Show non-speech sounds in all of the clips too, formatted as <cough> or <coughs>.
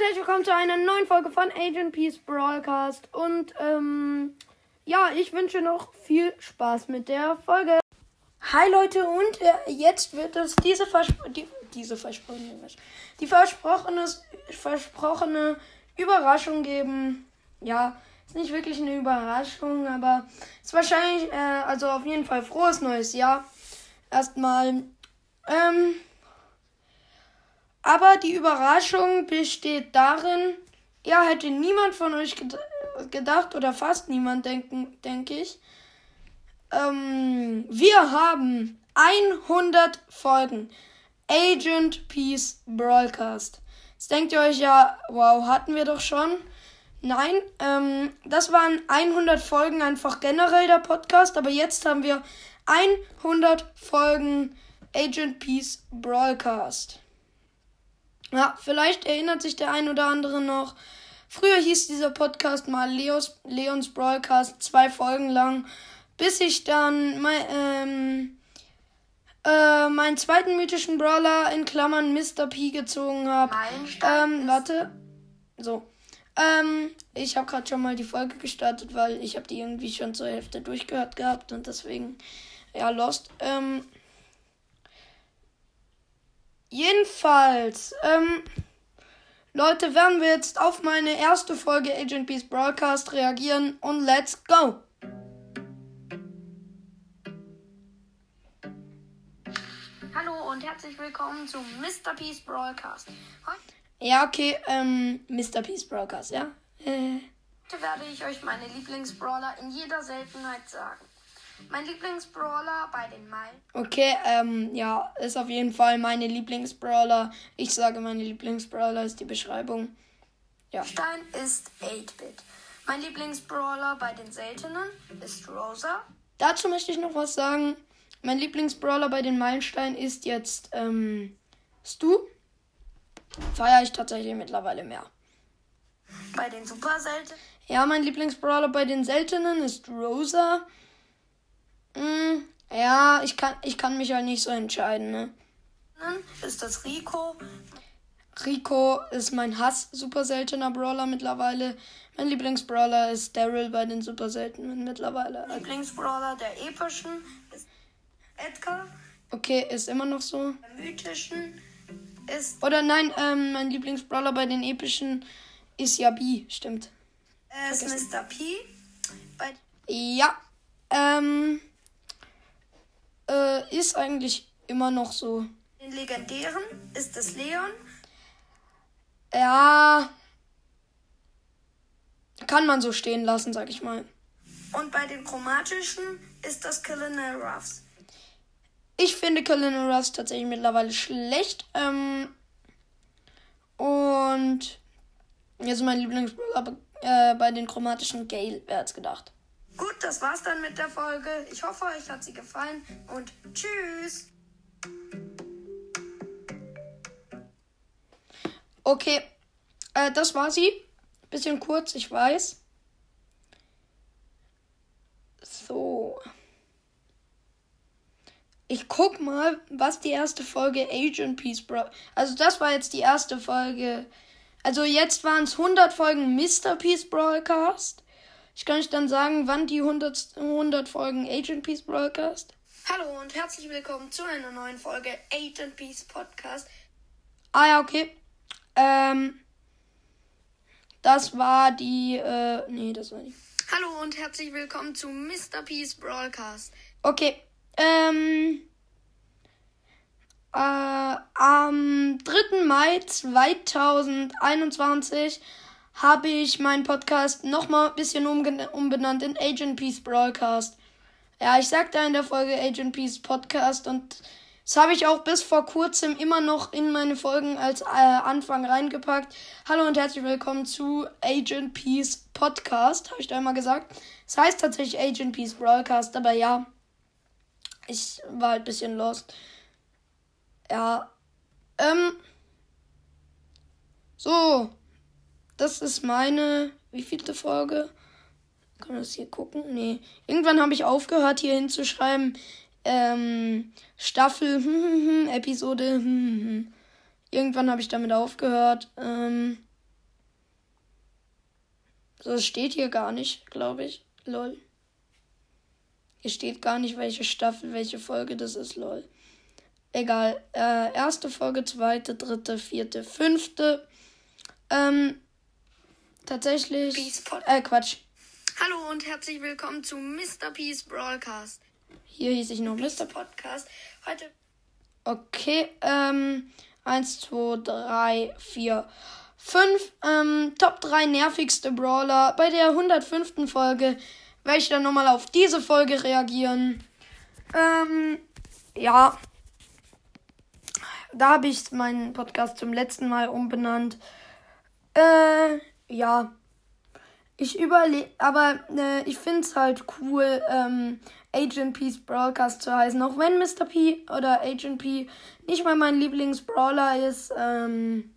Und herzlich willkommen zu einer neuen Folge von Agent Peace Broadcast. Und ähm, ja, ich wünsche noch viel Spaß mit der Folge. Hi Leute, und äh, jetzt wird es diese, Verspro die, diese versprochene, die versprochene, versprochene Überraschung geben. Ja, ist nicht wirklich eine Überraschung, aber ist wahrscheinlich, äh, also auf jeden Fall frohes neues Jahr. Erstmal, ähm, aber die Überraschung besteht darin, ja, hätte niemand von euch ged gedacht oder fast niemand denken, denke ich. Ähm, wir haben 100 Folgen. Agent Peace Broadcast. Jetzt denkt ihr euch ja, wow, hatten wir doch schon. Nein, ähm, das waren 100 Folgen einfach generell der Podcast, aber jetzt haben wir 100 Folgen Agent Peace Broadcast. Ja, vielleicht erinnert sich der ein oder andere noch. Früher hieß dieser Podcast mal Leos, Leons Broadcast zwei Folgen lang, bis ich dann mein, ähm, äh, meinen zweiten mythischen Brawler in Klammern Mr. P gezogen habe. Ähm, warte. So. Ähm, ich habe gerade schon mal die Folge gestartet, weil ich habe die irgendwie schon zur Hälfte durchgehört gehabt und deswegen ja lost. Ähm, Jedenfalls, ähm, Leute, werden wir jetzt auf meine erste Folge Agent Peace Broadcast reagieren und let's go! Hallo und herzlich willkommen zu Mr. Peace Broadcast. Heute Ja, okay, ähm, Mr. Peace Broadcast, ja? Äh, werde ich euch meine Lieblingsbrawler in jeder Seltenheit sagen. Mein Lieblingsbrawler bei den Meilen okay, ähm, ja, ist auf jeden Fall meine Lieblingsbrawler. Ich sage, meine Lieblingsbrawler ist die Beschreibung. Ja. Stein ist 8-Bit. Mein Lieblingsbrawler bei den Seltenen ist Rosa. Dazu möchte ich noch was sagen. Mein Lieblingsbrawler bei den Meilensteinen ist jetzt, ähm, Stu. Feiere ich tatsächlich mittlerweile mehr. Bei den Super Seltenen Ja, mein Lieblingsbrawler bei den Seltenen ist Rosa. Mm, ja, ich kann, ich kann mich halt nicht so entscheiden, ne? ist das Rico. Rico ist mein Hass super seltener Brawler mittlerweile. Mein Lieblingsbrawler ist Daryl bei den super seltenen mittlerweile. Lieblingsbrawler der epischen ist Edgar. Okay, ist immer noch so. Der mythischen ist Oder nein, ähm, mein Lieblingsbrawler bei den epischen ist Yabi, stimmt. ist Mr. P. Bei Ja, ähm, äh, ist eigentlich immer noch so. den legendären ist es Leon. Ja, kann man so stehen lassen, sag ich mal. Und bei den chromatischen ist das Colonel Ruffs. Ich finde Colonel Ruffs tatsächlich mittlerweile schlecht. Ähm, und jetzt mein Lieblingsbrawler äh, bei den chromatischen Gale, wer hat's gedacht? Gut, das war's dann mit der Folge. Ich hoffe, euch hat sie gefallen und tschüss. Okay, äh, das war sie. Bisschen kurz, ich weiß. So. Ich guck mal, was die erste Folge Agent Peace Bro. Also, das war jetzt die erste Folge. Also, jetzt waren es 100 Folgen Mr. Peace Broadcast. Ich kann euch dann sagen, wann die 100, 100 Folgen Agent Peace Broadcast. Hallo und herzlich willkommen zu einer neuen Folge Agent Peace Podcast. Ah ja, okay. Ähm, das war die, äh, nee, das war die. Hallo und herzlich willkommen zu Mr. Peace Broadcast. Okay, ähm, äh, am 3. Mai 2021 habe ich meinen Podcast nochmal ein bisschen umbenannt in Agent Peace Broadcast. Ja, ich sagte in der Folge Agent Peace Podcast und das habe ich auch bis vor kurzem immer noch in meine Folgen als äh, Anfang reingepackt. Hallo und herzlich willkommen zu Agent Peace Podcast, habe ich da immer gesagt. Es heißt tatsächlich Agent Peace Broadcast, aber ja, ich war halt ein bisschen lost. Ja, ähm, so, das ist meine, wie vielte Folge? Kann man das hier gucken? Nee. Irgendwann habe ich aufgehört, hier hinzuschreiben. Ähm, Staffel, hm, hm, hm, Episode, hm, <laughs> hm. Irgendwann habe ich damit aufgehört. Ähm, Das steht hier gar nicht, glaube ich. Lol. Hier steht gar nicht, welche Staffel, welche Folge das ist, lol. Egal. Äh, erste Folge, zweite, dritte, vierte, fünfte. Ähm, tatsächlich. Äh, Quatsch. Hallo und herzlich willkommen zu Mr. Peace Broadcast. Hier hieß ich noch Mr. Podcast. Heute. Okay, ähm, eins, zwei, drei, vier, fünf. Ähm, Top 3 nervigste Brawler. Bei der 105. Folge werde ich dann nochmal auf diese Folge reagieren. Ähm, ja. Da habe ich meinen Podcast zum letzten Mal umbenannt. Äh, ja. Ich überlege, aber äh, ich finde es halt cool, ähm, Agent P's Broadcast zu heißen. Auch wenn Mr. P oder Agent P nicht mal mein Lieblingsbrawler ist. Ähm,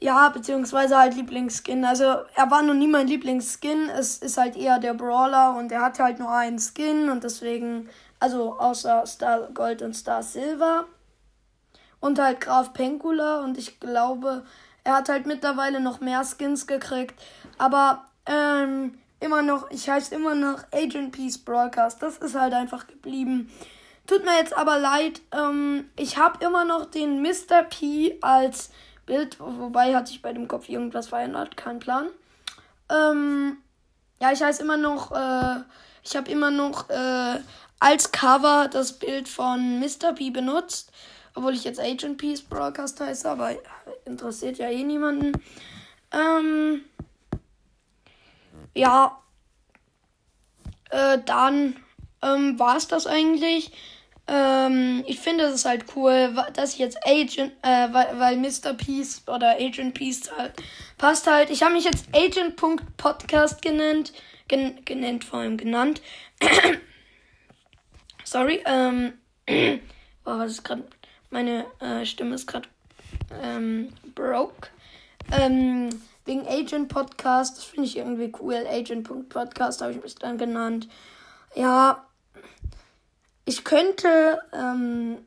ja, beziehungsweise halt Lieblingsskin. Also er war noch nie mein Lieblingsskin. Es ist halt eher der Brawler und er hat halt nur einen Skin und deswegen, also außer Star Gold und Star Silver. Und halt Graf Penkula und ich glaube, er hat halt mittlerweile noch mehr Skins gekriegt. Aber ähm, immer noch, ich heiße immer noch Agent Peace Broadcast. Das ist halt einfach geblieben. Tut mir jetzt aber leid. Ähm, ich habe immer noch den Mr. P als Bild, wobei hat sich bei dem Kopf irgendwas verändert, kein Plan. Ähm, ja, ich heiße immer noch, äh, ich habe immer noch äh, als Cover das Bild von Mr. P benutzt, obwohl ich jetzt Agent Peace Broadcast heiße, aber interessiert ja eh niemanden. Ähm, ja, äh, dann ähm, war es das eigentlich. Ähm, ich finde es halt cool, dass ich jetzt Agent, äh, weil, weil Mr. Peace oder Agent Peace halt passt halt. Ich habe mich jetzt Agent.podcast genannt, gen genannt vor allem genannt. <coughs> Sorry, ähm, <coughs> boah, was ist gerade, meine äh, Stimme ist gerade ähm, broke. Ähm, wegen Agent Podcast, das finde ich irgendwie cool. Agent.podcast habe ich mich dann genannt. Ja, ich könnte, ähm,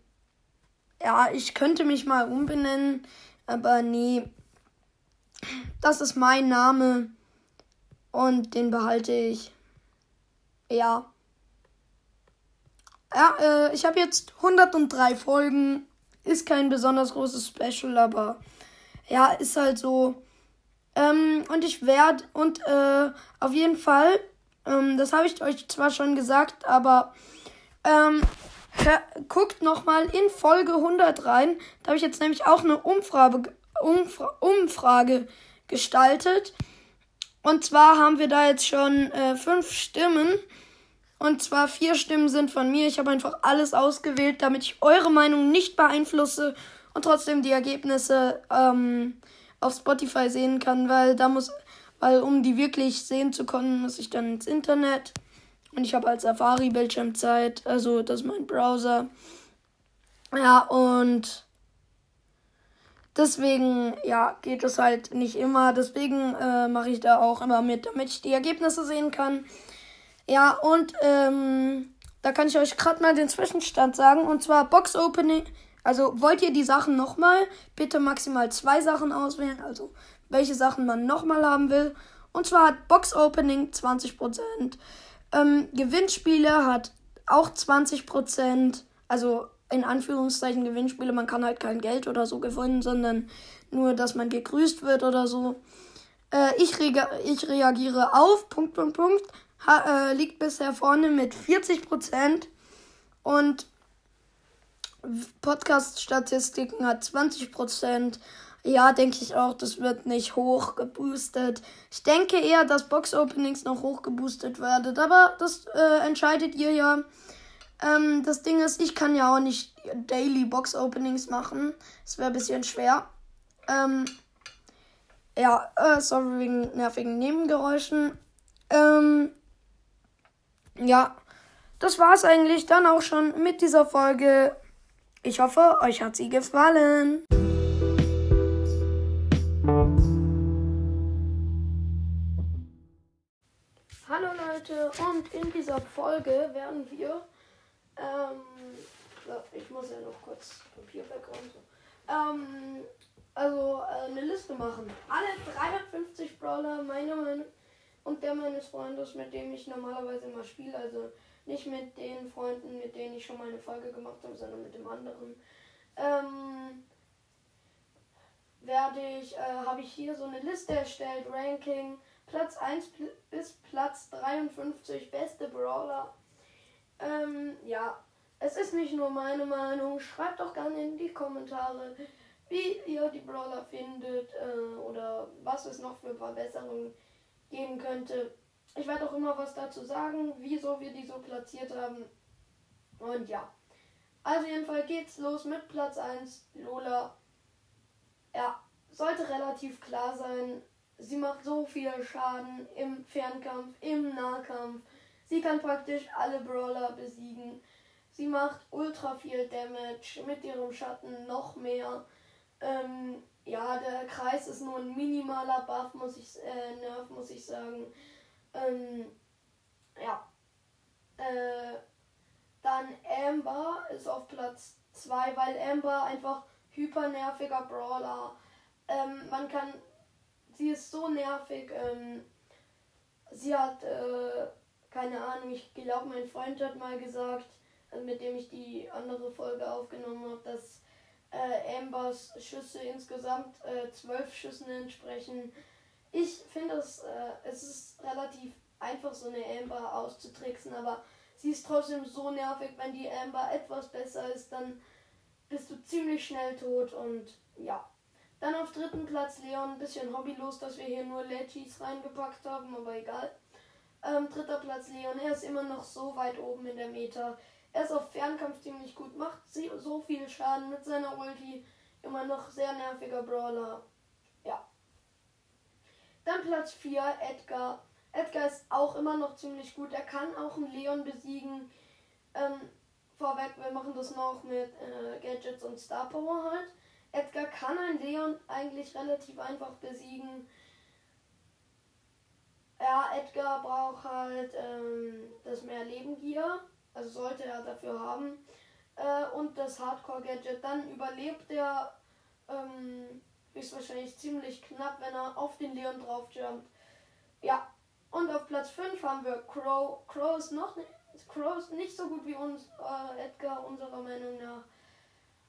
ja, ich könnte mich mal umbenennen, aber nee. Das ist mein Name und den behalte ich. Ja. Ja, äh, ich habe jetzt 103 Folgen. Ist kein besonders großes Special, aber ja, ist halt so. Ähm, und ich werde, und äh, auf jeden Fall, ähm, das habe ich euch zwar schon gesagt, aber ähm, hör, guckt nochmal in Folge 100 rein. Da habe ich jetzt nämlich auch eine Umfrage, Umfra Umfrage gestaltet. Und zwar haben wir da jetzt schon äh, fünf Stimmen. Und zwar vier Stimmen sind von mir. Ich habe einfach alles ausgewählt, damit ich eure Meinung nicht beeinflusse und trotzdem die Ergebnisse ähm, auf Spotify sehen kann, weil da muss, weil um die wirklich sehen zu können, muss ich dann ins Internet. Und ich habe halt Safari Bildschirmzeit, also das ist mein Browser. Ja, und deswegen, ja, geht es halt nicht immer. Deswegen äh, mache ich da auch immer mit, damit ich die Ergebnisse sehen kann. Ja, und ähm, da kann ich euch gerade mal den Zwischenstand sagen. Und zwar Box Opening. Also wollt ihr die Sachen nochmal? Bitte maximal zwei Sachen auswählen. Also welche Sachen man nochmal haben will. Und zwar hat Box Opening 20%. Ähm, Gewinnspiele hat auch 20%. Also in Anführungszeichen Gewinnspiele. Man kann halt kein Geld oder so gewinnen, sondern nur, dass man gegrüßt wird oder so. Äh, ich, ich reagiere auf. Punkt, Punkt, Punkt. Ha äh, liegt bisher vorne mit 40%. Und Podcast-Statistiken hat 20%. Ja, denke ich auch, das wird nicht hoch geboostet. Ich denke eher, dass Box-Openings noch hoch geboostet werden. Aber das äh, entscheidet ihr ja. Ähm, das Ding ist, ich kann ja auch nicht Daily Box-Openings machen. Das wäre ein bisschen schwer. Ähm, ja, äh, sorry wegen nervigen Nebengeräuschen. Ähm, ja, das war's eigentlich dann auch schon mit dieser Folge. Ich hoffe, euch hat sie gefallen. Hallo Leute und in dieser Folge werden wir, ähm, ich muss ja noch kurz Papier wegräumen. Ähm, also äh, eine Liste machen. Alle 350 Brawler, meiner Meinung und der meines Freundes, mit dem ich normalerweise immer spiele. Also nicht mit den Freunden, mit denen ich schon mal eine Folge gemacht habe, sondern mit dem anderen. Ähm, werde ich, äh, habe ich hier so eine Liste erstellt, Ranking, Platz 1 bis Platz 53, beste Brawler. Ähm, ja, es ist nicht nur meine Meinung. Schreibt doch gerne in die Kommentare, wie ihr die Brawler findet äh, oder was es noch für Verbesserungen geben könnte. Ich werde auch immer was dazu sagen, wieso wir die so platziert haben. Und ja. Also jedenfalls geht's los mit Platz 1, Lola. Ja, sollte relativ klar sein. Sie macht so viel Schaden im Fernkampf, im Nahkampf. Sie kann praktisch alle Brawler besiegen. Sie macht ultra viel Damage mit ihrem Schatten noch mehr. Ähm, ja, der Kreis ist nur ein minimaler Buff, muss ich, äh, Nerf, muss ich sagen. Ähm, ja. Äh, dann Amber ist auf Platz 2, weil Amber einfach hyper nerviger Brawler. Ähm, man kann. Sie ist so nervig. Ähm, sie hat. Äh, keine Ahnung, ich glaube, mein Freund hat mal gesagt, äh, mit dem ich die andere Folge aufgenommen habe, dass äh, Ambers Schüsse insgesamt äh, zwölf Schüssen entsprechen. Ich finde es, äh, es ist relativ einfach, so eine Amber auszutricksen, aber sie ist trotzdem so nervig, wenn die Amber etwas besser ist, dann bist du ziemlich schnell tot und ja. Dann auf dritten Platz Leon, ein bisschen hobbylos, dass wir hier nur Legis reingepackt haben, aber egal. Ähm, dritter Platz Leon, er ist immer noch so weit oben in der Meta. Er ist auf Fernkampf ziemlich gut, macht so viel Schaden mit seiner Ulti. Immer noch sehr nerviger Brawler. Ja. Dann Platz 4, Edgar. Edgar ist auch immer noch ziemlich gut. Er kann auch einen Leon besiegen. Ähm, vorweg, wir machen das noch mit äh, Gadgets und Star Power halt. Edgar kann einen Leon eigentlich relativ einfach besiegen. Ja, Edgar braucht halt ähm, das mehr Leben Gear. Also sollte er dafür haben. Äh, und das Hardcore-Gadget. Dann überlebt er ähm, höchstwahrscheinlich ziemlich knapp, wenn er auf den Leon drauf jumpt. Ja. Und auf Platz 5 haben wir Crow. Crow ist noch nicht, Crow ist nicht so gut wie uns, äh, Edgar, unserer Meinung nach.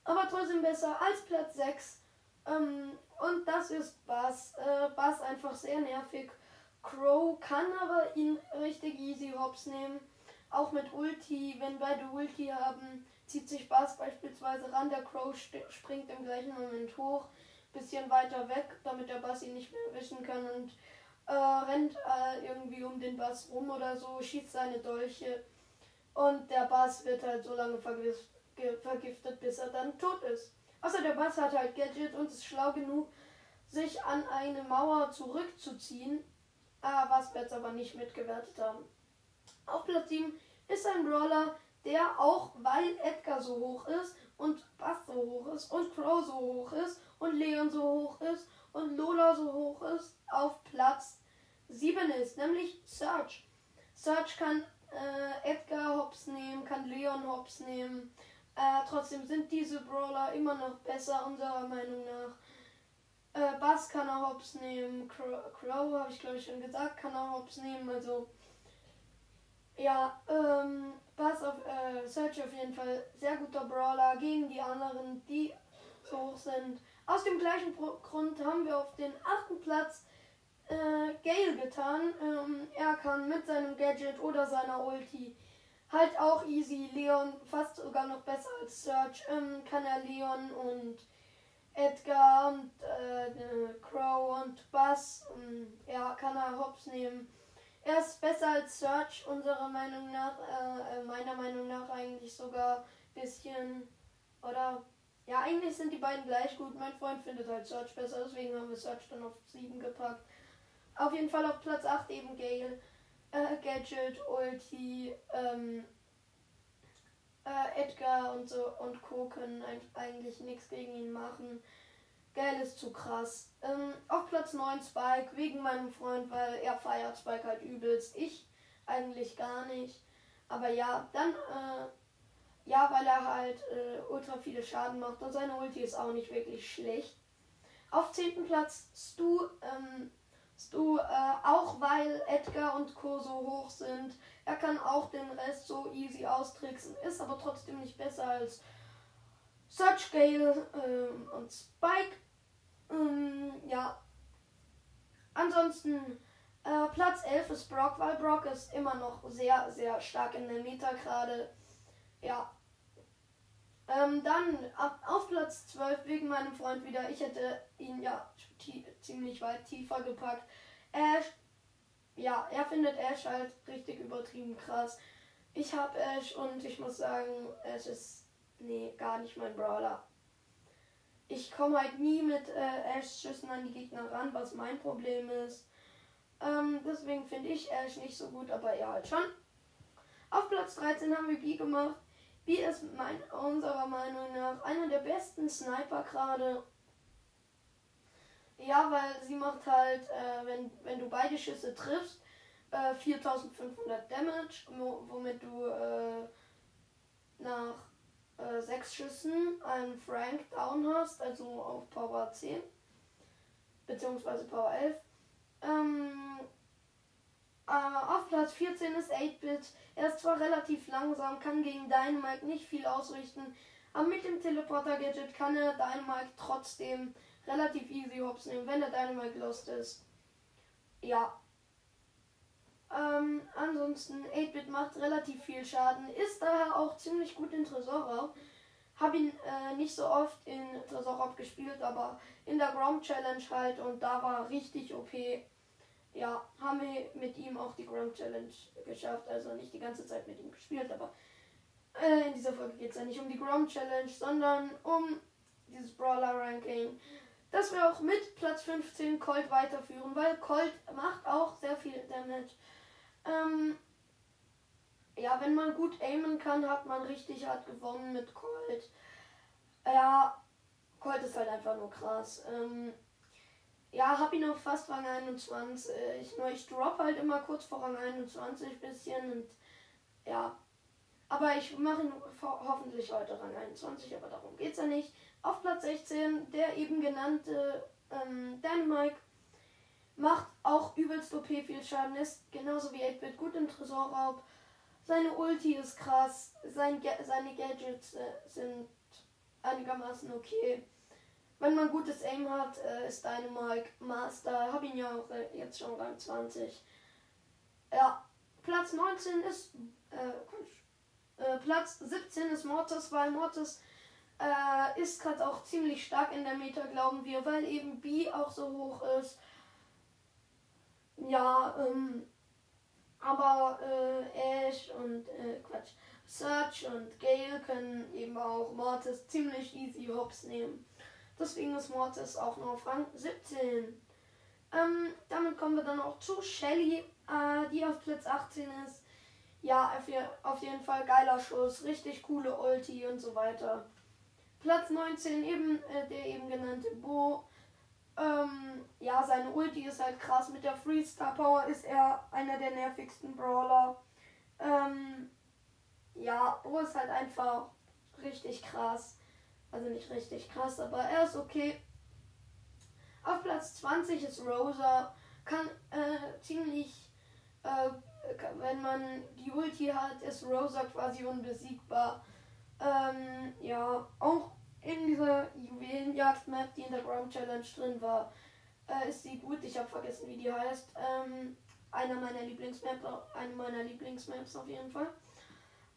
Aber trotzdem besser als Platz 6. Ähm, und das ist Bass. Äh, Bass einfach sehr nervig. Crow kann aber ihn richtig easy hops nehmen. Auch mit Ulti, wenn beide Ulti haben, zieht sich Bass beispielsweise ran. Der Crow springt im gleichen Moment hoch, bisschen weiter weg, damit der Bass ihn nicht mehr erwischen kann und äh, rennt äh, irgendwie um den Bass rum oder so, schießt seine Dolche und der Bass wird halt so lange vergiftet, bis er dann tot ist. Außer der Bass hat halt Gadget und ist schlau genug, sich an eine Mauer zurückzuziehen, äh, was wir jetzt aber nicht mitgewertet haben. Auf Platz 7 ist ein Brawler, der auch, weil Edgar so hoch ist und Bass so hoch ist und Crow so hoch ist und Leon so hoch ist und Lola so hoch ist, auf Platz 7 ist, nämlich Search. Search kann äh, Edgar Hops nehmen, kann Leon Hops nehmen. Äh, trotzdem sind diese Brawler immer noch besser, unserer Meinung nach. Äh, Bass kann er Hops nehmen, Crow, Crow habe ich glaube ich schon gesagt, kann er Hops nehmen. Also ja, ähm, Bass auf äh, Search auf jeden Fall sehr guter Brawler gegen die anderen, die so hoch sind. Aus dem gleichen Grund haben wir auf den achten Platz äh, Gale getan. Ähm, er kann mit seinem Gadget oder seiner Ulti halt auch easy Leon, fast sogar noch besser als Search, ähm, kann er Leon und Edgar und äh, Crow und Bass, ähm, ja, kann er Hops nehmen. Er ist besser als Search, unserer Meinung nach, äh, äh, meiner Meinung nach eigentlich sogar ein bisschen. Oder ja, eigentlich sind die beiden gleich gut. Mein Freund findet halt Search besser, deswegen haben wir Search dann auf 7 gepackt. Auf jeden Fall auf Platz 8 eben Gale. Äh, Gadget, Ulti, ähm, äh, Edgar und so und Co. können eigentlich nichts gegen ihn machen. Geil ist zu krass. Ähm, auf Platz 9 Spike, wegen meinem Freund, weil er feiert Spike halt übelst. Ich eigentlich gar nicht. Aber ja, dann, äh, ja, weil er halt äh, ultra viele Schaden macht und seine Ulti ist auch nicht wirklich schlecht. Auf 10. Platz Stu, ähm, du, äh, auch weil Edgar und Co. so hoch sind. Er kann auch den Rest so easy austricksen, ist aber trotzdem nicht besser als Search Gale ähm, und Spike. Ähm, ja. Ansonsten äh, Platz 11 ist Brock, weil Brock ist immer noch sehr, sehr stark in der Meta gerade. Ja. Ähm, dann ab, auf Platz 12 wegen meinem Freund wieder. Ich hätte ihn ja ziemlich weit tiefer gepackt. Ash, ja, er findet Ash halt richtig übertrieben krass. Ich habe Ash und ich muss sagen, Ash ist, nee, gar nicht mein Brawler. Ich komme halt nie mit äh, Ash-Schüssen an die Gegner ran, was mein Problem ist. Ähm, deswegen finde ich Ash nicht so gut, aber er halt schon. Auf Platz 13 haben wir B gemacht. B ist mein, unserer Meinung nach einer der besten Sniper gerade. Ja, weil sie macht halt, äh, wenn, wenn du beide Schüsse triffst, äh, 4500 Damage, womit du äh, nach äh, sechs Schüssen einen Frank down hast, also auf Power 10 beziehungsweise Power 11. Ähm, äh, auf Platz 14 ist 8-Bit. Er ist zwar relativ langsam, kann gegen Dynamite nicht viel ausrichten, aber mit dem Teleporter-Gadget kann er Dynamite trotzdem relativ easy hops nehmen, wenn der Dynamite lost ist. Ja. Ähm, ansonsten, 8-Bit macht relativ viel Schaden, ist daher auch ziemlich gut in Tresorraub. Hab ihn äh, nicht so oft in Tresorraub gespielt, aber in der Grom Challenge halt und da war richtig OP. Ja, haben wir mit ihm auch die Grom Challenge geschafft. Also nicht die ganze Zeit mit ihm gespielt, aber äh, in dieser Folge geht es ja nicht um die Grom Challenge, sondern um dieses Brawler Ranking dass wir auch mit Platz 15 Colt weiterführen, weil Colt macht auch sehr viel Damage. Ähm, ja, wenn man gut aimen kann, hat man richtig hart gewonnen mit Colt. Ja, Colt ist halt einfach nur krass. Ähm, ja, hab ihn auf fast Rang 21. Nur ich drop halt immer kurz vor Rang 21 bisschen und ja. Aber ich mache ihn hoffentlich heute Rang 21, aber darum geht's ja nicht. Auf Platz 16 der eben genannte ähm, Dynamite macht auch übelst OP viel Schaden, ist genauso wie 8-Bit gut im Tresorraub. Seine Ulti ist krass, sein, seine Gadgets äh, sind einigermaßen okay. Wenn man gutes Aim hat, äh, ist Dynamite Master. Hab ihn ja auch äh, jetzt schon Rang 20. Ja, Platz 19 ist. Äh, äh Platz 17 ist Mortis, weil Mortis äh, ist gerade auch ziemlich stark in der Meta, glauben wir, weil eben B auch so hoch ist. Ja, ähm, aber äh, Ash und äh, Quatsch, Search und Gale können eben auch Mortis ziemlich easy hops nehmen. Deswegen ist Mortis auch nur auf Rang 17. Ähm, damit kommen wir dann auch zu Shelly, äh, die auf Platz 18 ist. Ja, auf jeden Fall geiler Schuss, richtig coole Ulti und so weiter. Platz 19 eben äh, der eben genannte Bo. Ähm, ja, seine Ulti ist halt krass. Mit der Freestar Power ist er einer der nervigsten Brawler. Ähm, ja, Bo ist halt einfach richtig krass. Also nicht richtig krass, aber er ist okay. Auf Platz 20 ist Rosa. Kann äh, ziemlich, äh, wenn man die Ulti hat, ist Rosa quasi unbesiegbar. Ähm, ja, auch in dieser Juwelenjagd-Map, die in der Ground Challenge drin war, äh, ist sie gut. Ich habe vergessen, wie die heißt. Ähm, einer meiner Lieblingsmaps, eine meiner Lieblingsmaps auf jeden Fall.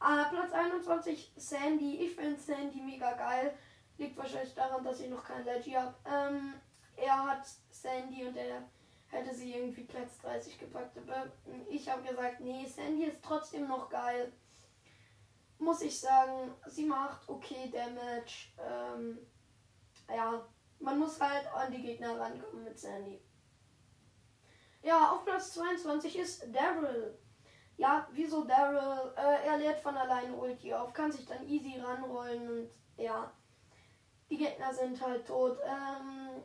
Äh, Platz 21 Sandy. Ich finde Sandy mega geil. Liegt wahrscheinlich daran, dass ich noch kein Leggy habe. Ähm, er hat Sandy und er hätte sie irgendwie Platz 30 gepackt. Aber ich habe gesagt, nee, Sandy ist trotzdem noch geil muss ich sagen, sie macht okay Damage. Ähm, ja, man muss halt an die Gegner rankommen mit Sandy. Ja, auf Platz 22 ist Daryl. Ja, wieso Daryl? Äh, er lädt von alleine Ulti auf, kann sich dann easy ranrollen und ja, die Gegner sind halt tot. Ähm,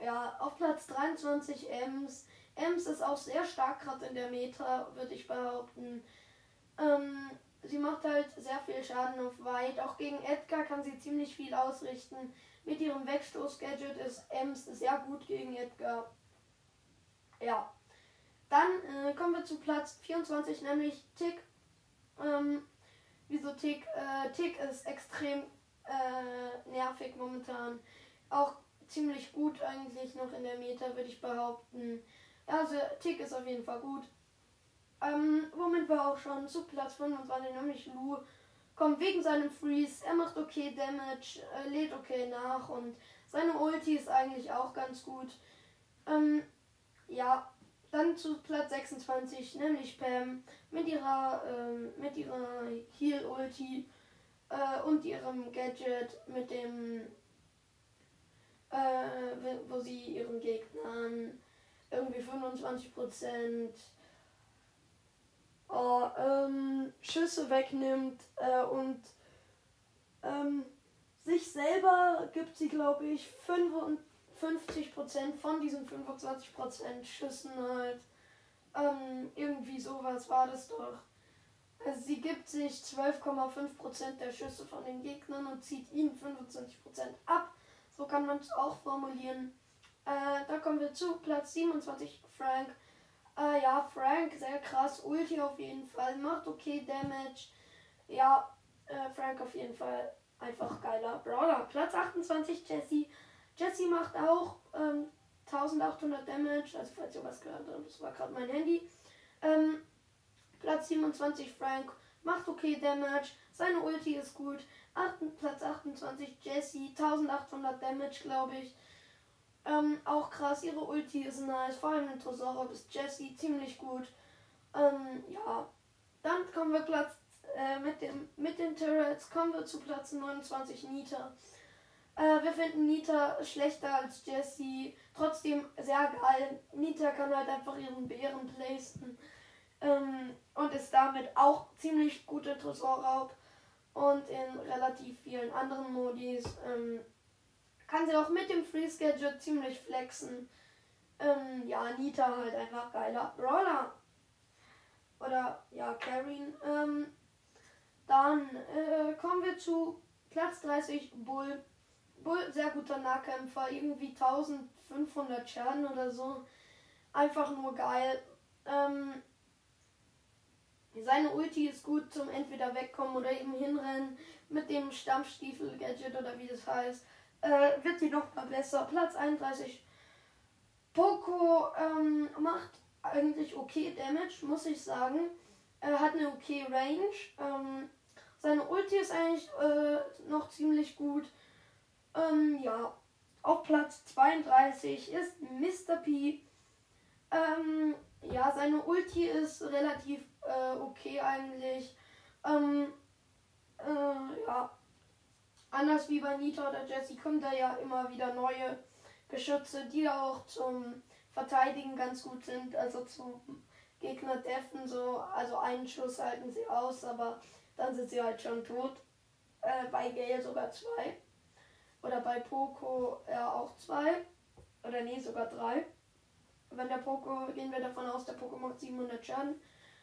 ja, auf Platz 23 Ems. Ems ist auch sehr stark gerade in der Meta, würde ich behaupten. Ähm, sie macht halt sehr viel Schaden auf Weit. Auch gegen Edgar kann sie ziemlich viel ausrichten. Mit ihrem Wegstoß-Gadget ist Ems sehr gut gegen Edgar. Ja. Dann äh, kommen wir zu Platz 24, nämlich Tick. Ähm, wieso Tick? Äh, Tick ist extrem äh, nervig momentan. Auch ziemlich gut eigentlich noch in der Meta, würde ich behaupten. Also Tick ist auf jeden Fall gut. Ähm, womit wir auch schon zu Platz 25, nämlich Lu, kommt wegen seinem Freeze. Er macht okay Damage, äh, lädt okay nach und seine Ulti ist eigentlich auch ganz gut. Ähm, ja, dann zu Platz 26, nämlich Pam mit ihrer, ähm, mit ihrer Heal-Ulti äh, und ihrem Gadget mit dem, äh, wo sie ihren Gegnern irgendwie 25% oh, ähm, Schüsse wegnimmt äh, und ähm, sich selber gibt sie, glaube ich, 55% von diesen 25% Schüssen halt. Ähm, irgendwie sowas war das doch. Also sie gibt sich 12,5% der Schüsse von den Gegnern und zieht ihnen 25% ab. So kann man es auch formulieren. Äh, da kommen wir zu Platz 27, Frank. Äh, ja, Frank, sehr krass. Ulti auf jeden Fall. Macht okay Damage. Ja, äh, Frank auf jeden Fall einfach geiler Brawler. Platz 28, Jesse. Jesse macht auch ähm, 1800 Damage. Also, falls ihr was gehört habt, das war gerade mein Handy. Ähm, Platz 27, Frank. Macht okay Damage. Seine Ulti ist gut. Achten, Platz 28, Jesse. 1800 Damage, glaube ich. Ähm, auch krass, ihre Ulti ist nice. Vor allem in Tresora ist Jessie ziemlich gut. Ähm, ja. Dann kommen wir Platz äh, mit, dem, mit den Turrets kommen wir zu Platz 29 Nita. Äh, wir finden Nita schlechter als Jessie. Trotzdem sehr geil. Nita kann halt einfach ihren Bären placen. Ähm, und ist damit auch ziemlich guter Tresorraub. Und in relativ vielen anderen Modis. Ähm, kann sie auch mit dem Freeze Gadget ziemlich flexen. Ähm, ja, Nita halt einfach geiler Brawler. Oder ja, Karin. Ähm, dann äh, kommen wir zu Platz 30, Bull. Bull, sehr guter Nahkämpfer, irgendwie 1500 Schaden oder so. Einfach nur geil. Ähm, seine Ulti ist gut zum entweder wegkommen oder eben hinrennen mit dem Stampfstiefel-Gadget oder wie das heißt äh, wird die noch mal besser. Platz 31. Poco ähm, macht eigentlich okay Damage, muss ich sagen. Er hat eine okay Range. Ähm, seine Ulti ist eigentlich äh, noch ziemlich gut. Ähm, ja, auf Platz 32 ist Mr. P. Ähm, ja, seine Ulti ist relativ äh, okay eigentlich. Ähm, äh, ja, Anders wie bei Nita oder Jesse kommen da ja immer wieder neue Geschütze, die auch zum Verteidigen ganz gut sind, also zum Gegner deffen so, also einen Schuss halten sie aus, aber dann sind sie halt schon tot. Äh, bei Gale sogar zwei. Oder bei Poco ja auch zwei. Oder nee, sogar drei. Wenn der Poco, gehen wir davon aus, der Poco macht 700 Schaden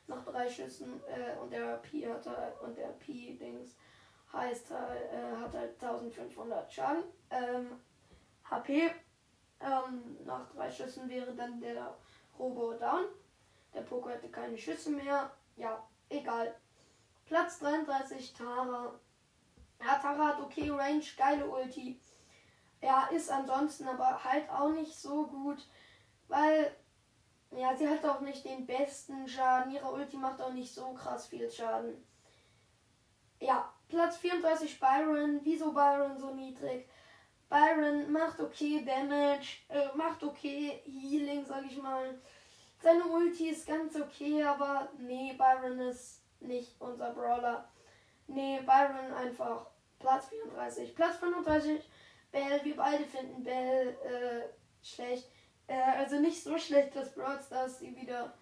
nach drei Schüssen äh, und der Pi hat und der Pi-Dings heißt halt, äh, hat halt 1500 Schaden. Ähm, HP. Ähm, nach drei Schüssen wäre dann der Robo down. Der Poco hätte keine Schüsse mehr. Ja, egal. Platz 33, Tara. Ja, Tara hat okay Range, geile Ulti. Ja, ist ansonsten aber halt auch nicht so gut, weil ja, sie hat auch nicht den besten Schaden. Ihre Ulti macht auch nicht so krass viel Schaden. Ja, Platz 34 Byron. Wieso Byron so niedrig? Byron macht okay Damage, äh, macht okay Healing, sag ich mal. Seine Ulti ist ganz okay, aber nee, Byron ist nicht unser Brawler. Nee, Byron einfach Platz 34. Platz 35 Bell. Wir beide finden Bell äh, schlecht. Äh, also nicht so schlecht, dass Brawl Stars sie wieder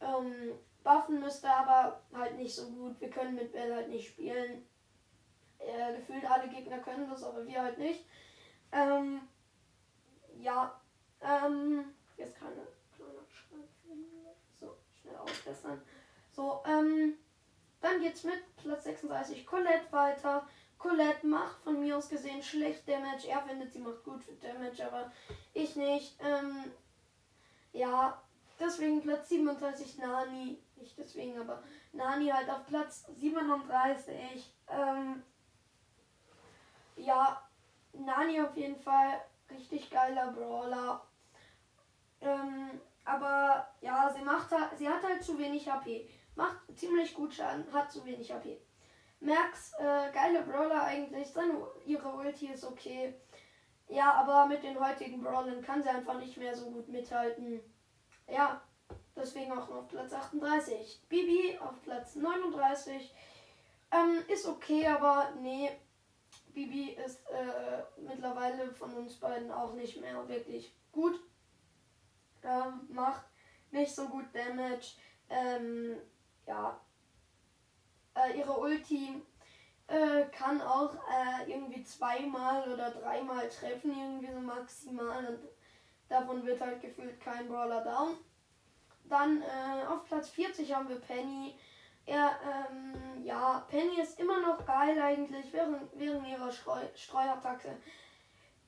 ähm, buffen müsste, aber halt nicht so gut. Wir können mit Bell halt nicht spielen. Äh, gefühlt alle Gegner können das, aber wir halt nicht. Ähm, ja, ähm, jetzt keine So, schnell ausbessern. So, ähm, dann geht's mit Platz 36 Colette weiter. Colette macht von mir aus gesehen schlecht Damage. Er findet, sie macht gut Damage, aber ich nicht. Ähm, ja, deswegen Platz 37 Nani. Nicht deswegen, aber Nani halt auf Platz 37. Ähm, ja, Nani auf jeden Fall richtig geiler Brawler. Ähm, aber ja, sie macht sie hat halt zu wenig HP. Macht ziemlich gut Schaden, hat zu wenig HP. Max, äh, geile Brawler eigentlich. Seine, ihre Ulti ist okay. Ja, aber mit den heutigen Brawlern kann sie einfach nicht mehr so gut mithalten. Ja, deswegen auch auf Platz 38. Bibi auf Platz 39. Ähm, ist okay, aber nee. Bibi ist äh, mittlerweile von uns beiden auch nicht mehr wirklich gut. Ähm, macht nicht so gut Damage. Ähm, ja. Äh, ihre Ulti äh, kann auch äh, irgendwie zweimal oder dreimal treffen, irgendwie so maximal. Und davon wird halt gefühlt kein Brawler down. Dann äh, auf Platz 40 haben wir Penny. Er, ähm, ja, Penny ist immer noch geil eigentlich während, während ihrer Streu Streuattacke.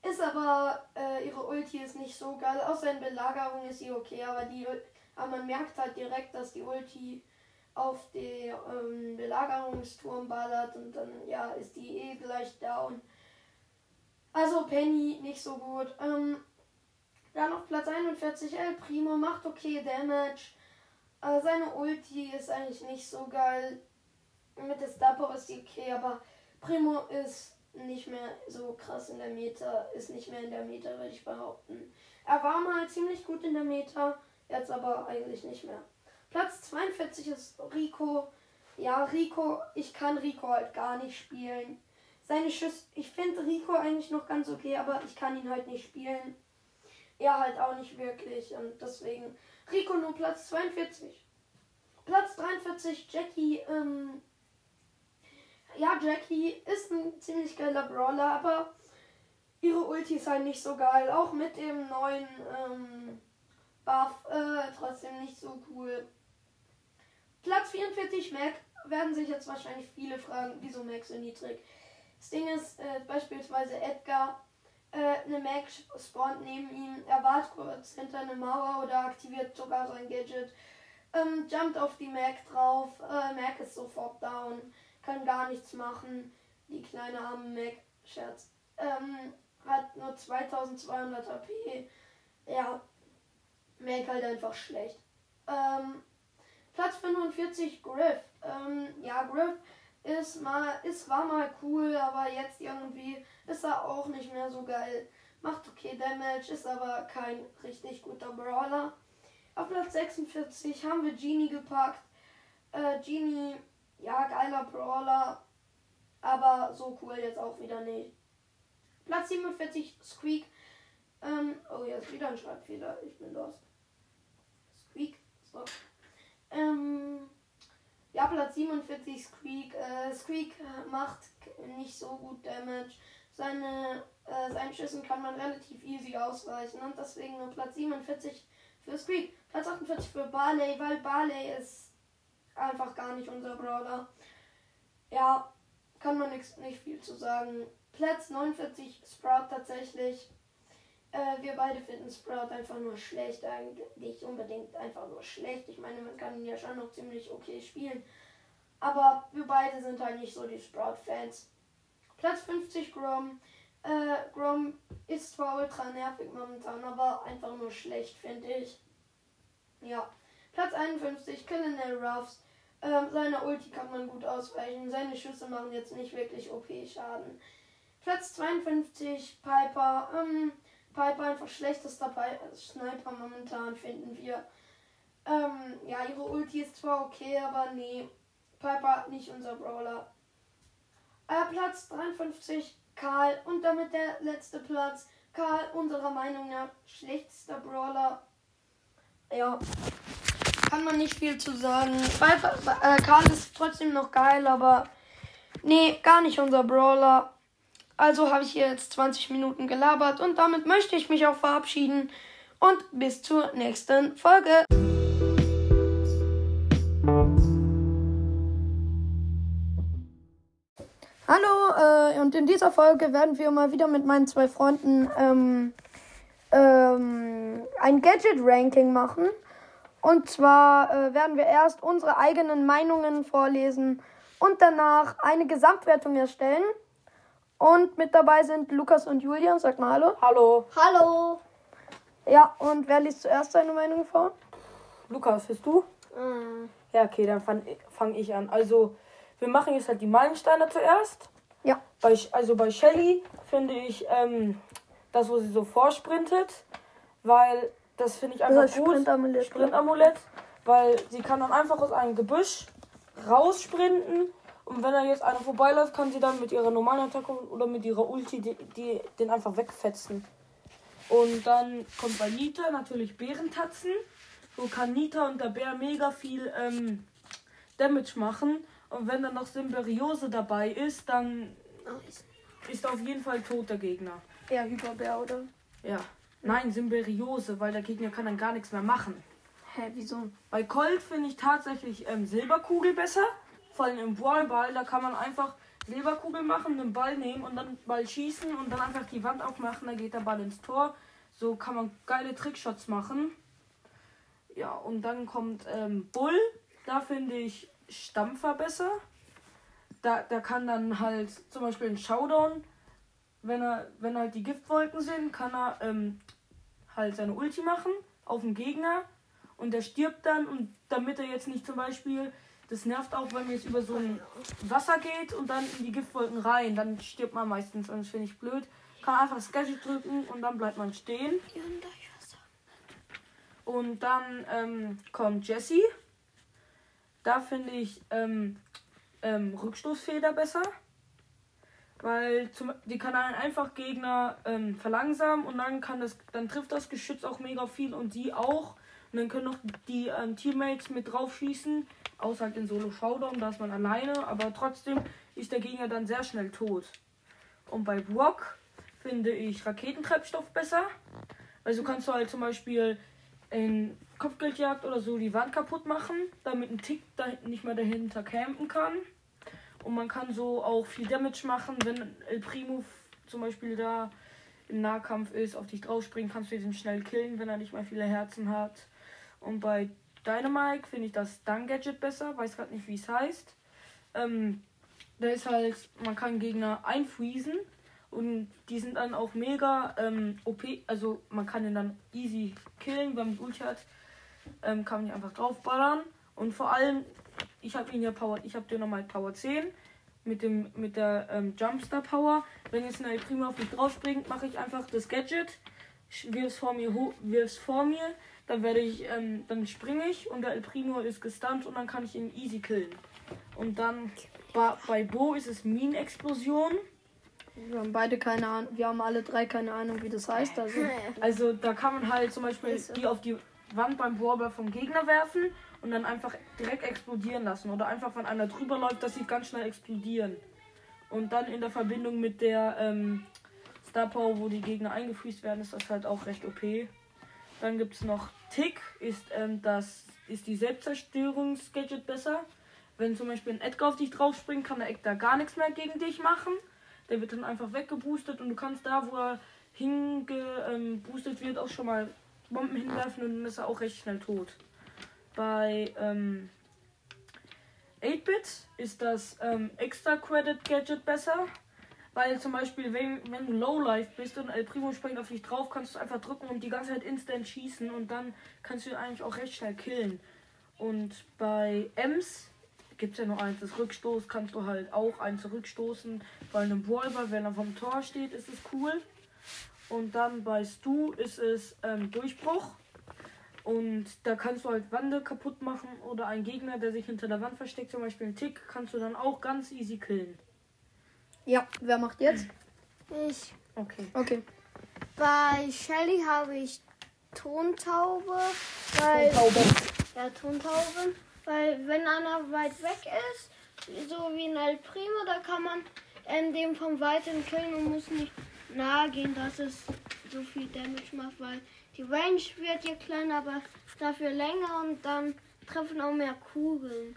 Ist aber, äh, ihre Ulti ist nicht so geil. Außer in Belagerung ist sie okay, aber die, aber man merkt halt direkt, dass die Ulti auf den ähm, Belagerungsturm ballert und dann ja ist die eh gleich down. Also Penny nicht so gut. Ähm, dann auf Platz 41 El Primo macht okay Damage. Äh, seine Ulti ist eigentlich nicht so geil. Mit der Star Power ist die okay, aber Primo ist nicht mehr so krass in der Meta, ist nicht mehr in der Meta, würde ich behaupten. Er war mal ziemlich gut in der Meta, jetzt aber eigentlich nicht mehr. Platz 42 ist Rico. Ja, Rico, ich kann Rico halt gar nicht spielen. Seine Schüsse, ich finde Rico eigentlich noch ganz okay, aber ich kann ihn halt nicht spielen. Er halt auch nicht wirklich und deswegen Rico nur Platz 42. Platz 43 Jackie. Ähm, ja, Jackie ist ein ziemlich geiler Brawler, aber ihre Ulti ist halt nicht so geil. Auch mit dem neuen ähm, Buff äh, trotzdem nicht so cool. Platz 44 Mac werden sich jetzt wahrscheinlich viele fragen, wieso Mac so niedrig. Das Ding ist äh, beispielsweise Edgar, äh, eine Mac spawnt neben ihm, er wartet kurz hinter eine Mauer oder aktiviert sogar sein Gadget, ähm, jumpt auf die Mac drauf, äh, Mac ist sofort down, kann gar nichts machen. Die kleine arme Mac, Scherz, ähm, hat nur 2200 HP. Ja, Mac halt einfach schlecht. Ähm, Platz 45 Griff. Ähm, ja, Griff ist mal, ist war mal cool, aber jetzt irgendwie ist er auch nicht mehr so geil. Macht okay Damage, ist aber kein richtig guter Brawler. Auf Platz 46 haben wir Genie gepackt. Äh, Genie, ja, geiler Brawler, aber so cool jetzt auch wieder nicht. Platz 47 Squeak. Ähm, oh, jetzt wieder ein Schreibfehler. Ich bin lost. Squeak. So. Ähm, ja, Platz 47 Squeak. Äh, Squeak macht nicht so gut Damage. Seine, äh, seinen Schüssen kann man relativ easy ausweichen und deswegen nur Platz 47 für Squeak. Platz 48 für Barley, weil Barley ist einfach gar nicht unser Brawler. Ja, kann man nix, nicht viel zu sagen. Platz 49 Sprout tatsächlich. Äh, wir beide finden Sprout einfach nur schlecht, eigentlich nicht unbedingt einfach nur schlecht. Ich meine, man kann ihn ja schon noch ziemlich okay spielen. Aber wir beide sind halt nicht so die Sprout-Fans. Platz 50 Grom. Äh, Grom ist zwar ultra nervig momentan, aber einfach nur schlecht, finde ich. Ja. Platz 51, Colonel Ruffs. Ähm, seine Ulti kann man gut ausweichen. Seine Schüsse machen jetzt nicht wirklich OP-Schaden. Platz 52, Piper. Ähm, Piper einfach schlechtester Sniper momentan, finden wir. Ähm, ja, ihre Ulti ist zwar okay, aber nee. Piper nicht unser Brawler. Äh, Platz 53, Karl. Und damit der letzte Platz. Karl, unserer Meinung nach, schlechtester Brawler. Ja. Kann man nicht viel zu sagen. Piper, äh, Karl ist trotzdem noch geil, aber nee, gar nicht unser Brawler. Also habe ich hier jetzt 20 Minuten gelabert und damit möchte ich mich auch verabschieden und bis zur nächsten Folge. Hallo, äh, und in dieser Folge werden wir mal wieder mit meinen zwei Freunden ähm, ähm, ein Gadget-Ranking machen. Und zwar äh, werden wir erst unsere eigenen Meinungen vorlesen und danach eine Gesamtwertung erstellen. Und mit dabei sind Lukas und Julian. Sag mal Hallo. Hallo. Hallo. Ja, und wer liest zuerst seine Meinung vor? Lukas, bist du? Mhm. Ja, okay, dann fange fang ich an. Also, wir machen jetzt halt die Meilensteine zuerst. Ja. Bei, also bei Shelly finde ich ähm, das, wo sie so vorsprintet, weil das finde ich einfach Das heißt gut. Sprintamulett, Sprintamulett, weil sie kann dann einfach aus einem Gebüsch raussprinten und wenn da jetzt einer vorbeiläuft, kann sie dann mit ihrer normalen Attacke oder mit ihrer Ulti die, die, den einfach wegfetzen. Und dann kommt bei Nita natürlich Bärentatzen. So kann Nita und der Bär mega viel ähm, Damage machen. Und wenn dann noch Symberiose dabei ist, dann ist auf jeden Fall tot der Gegner. Ja, Hyperbär, oder? Ja. Nein, Symberiose, weil der Gegner kann dann gar nichts mehr machen. Hä, wieso? Bei Colt finde ich tatsächlich ähm, Silberkugel besser. Vor allem im Brawlball, da kann man einfach Silberkugel machen, den Ball nehmen und dann Ball schießen und dann einfach die Wand aufmachen, dann geht der Ball ins Tor. So kann man geile Trickshots machen. Ja, und dann kommt ähm, Bull. Da finde ich Stampfer besser. Da, da kann dann halt zum Beispiel ein Showdown, wenn er, wenn halt die Giftwolken sind, kann er ähm, halt seine Ulti machen auf den Gegner und der stirbt dann und damit er jetzt nicht zum Beispiel, das nervt auch, wenn man jetzt über so ein Wasser geht und dann in die Giftwolken rein, dann stirbt man meistens und das finde ich blöd. Kann einfach das Gadget drücken und dann bleibt man stehen. Und dann ähm, kommt Jessie. Da finde ich ähm, ähm, Rückstoßfeder besser. Weil zum, die kann einen einfach Gegner ähm, verlangsamen und dann kann das, dann trifft das Geschütz auch mega viel und sie auch. Und dann können noch die ähm, Teammates mit drauf schießen. Außer halt in Solo Showdown, da ist man alleine, aber trotzdem ist der Gegner dann sehr schnell tot. Und bei Brock finde ich Raketentreibstoff besser. Also kannst du halt zum Beispiel in Kopfgeldjagd oder so die Wand kaputt machen, damit ein Tick da nicht mehr dahinter campen kann. Und man kann so auch viel Damage machen, wenn El Primo zum Beispiel da im Nahkampf ist, auf dich draufspringen, kannst du ihn schnell killen, wenn er nicht mehr viele Herzen hat. Und bei Dynamite finde ich das Stun Gadget besser, weiß gerade nicht, wie es heißt. Ähm, da ist halt, man kann Gegner einfriesen und die sind dann auch mega ähm, OP, also man kann ihn dann easy killen, wenn man Ulti hat, ähm, kann man ihn einfach draufballern. Und vor allem, ich habe ihn ja Power, ich habe den nochmal Power 10 mit dem mit der ähm, Jumpstar Power. Wenn jetzt eine Prima auf mich draufspringt, mache ich einfach das Gadget, wirf's vor mir wirf's vor mir, dann werde ich, ähm, dann springe ich und der El Primo ist gestunt und dann kann ich ihn easy killen. Und dann bei, Bo ist es Minenexplosion. Wir haben beide keine Ahnung, wir haben alle drei keine Ahnung, wie das heißt. Also, <laughs> Also da kann man halt zum Beispiel die auf die Wand beim Brawler vom Gegner werfen und dann einfach direkt explodieren lassen. Oder einfach, wenn einer drüber läuft, dass sie ganz schnell explodieren. Und dann in der Verbindung mit der ähm, Star Power, wo die Gegner eingefriest werden, ist das halt auch recht OP. Dann gibt es noch Tick, ist ähm, das ist die Selbstzerstörungsgadget besser. Wenn zum Beispiel ein Edgar auf dich draufspringt, kann der Edgar gar nichts mehr gegen dich machen. Der wird dann einfach weggeboostet und du kannst da, wo er hingeboostet wird, auch schon mal Bomben hinwerfen und dann ist er auch recht schnell tot. Bei ähm, 8-Bit ist das ähm, Extra Credit Gadget besser. Weil zum Beispiel, wenn, wenn du Lowlife bist und El Primo springt auf dich drauf, kannst du einfach drücken und die ganze Zeit instant schießen und dann kannst du ihn eigentlich auch recht schnell killen. Und bei Ems gibt es ja nur eins, das Rückstoß kannst du halt auch einen zurückstoßen. Bei einem Brawler, wenn er vom Tor steht, ist es cool. Und dann bei Stu ist es ähm, Durchbruch. Und da kannst du halt Wände kaputt machen oder einen Gegner, der sich hinter der Wand versteckt, zum Beispiel einen Tick, kannst du dann auch ganz easy killen. ja, wer macht jetzt? Ich. Okay. Okay. Bei Shelly habe ich Tontaube, weil Taube. ja Tontaube, weil wenn einer weit weg ist, so wie ein El Primo, da kann man ähm, dem vom Weiten killen und muss nicht nahe gehen, dass es so viel Damage macht, weil die Range wird ja kleiner, aber dafür länger und dann treffen auch mehr Kugeln.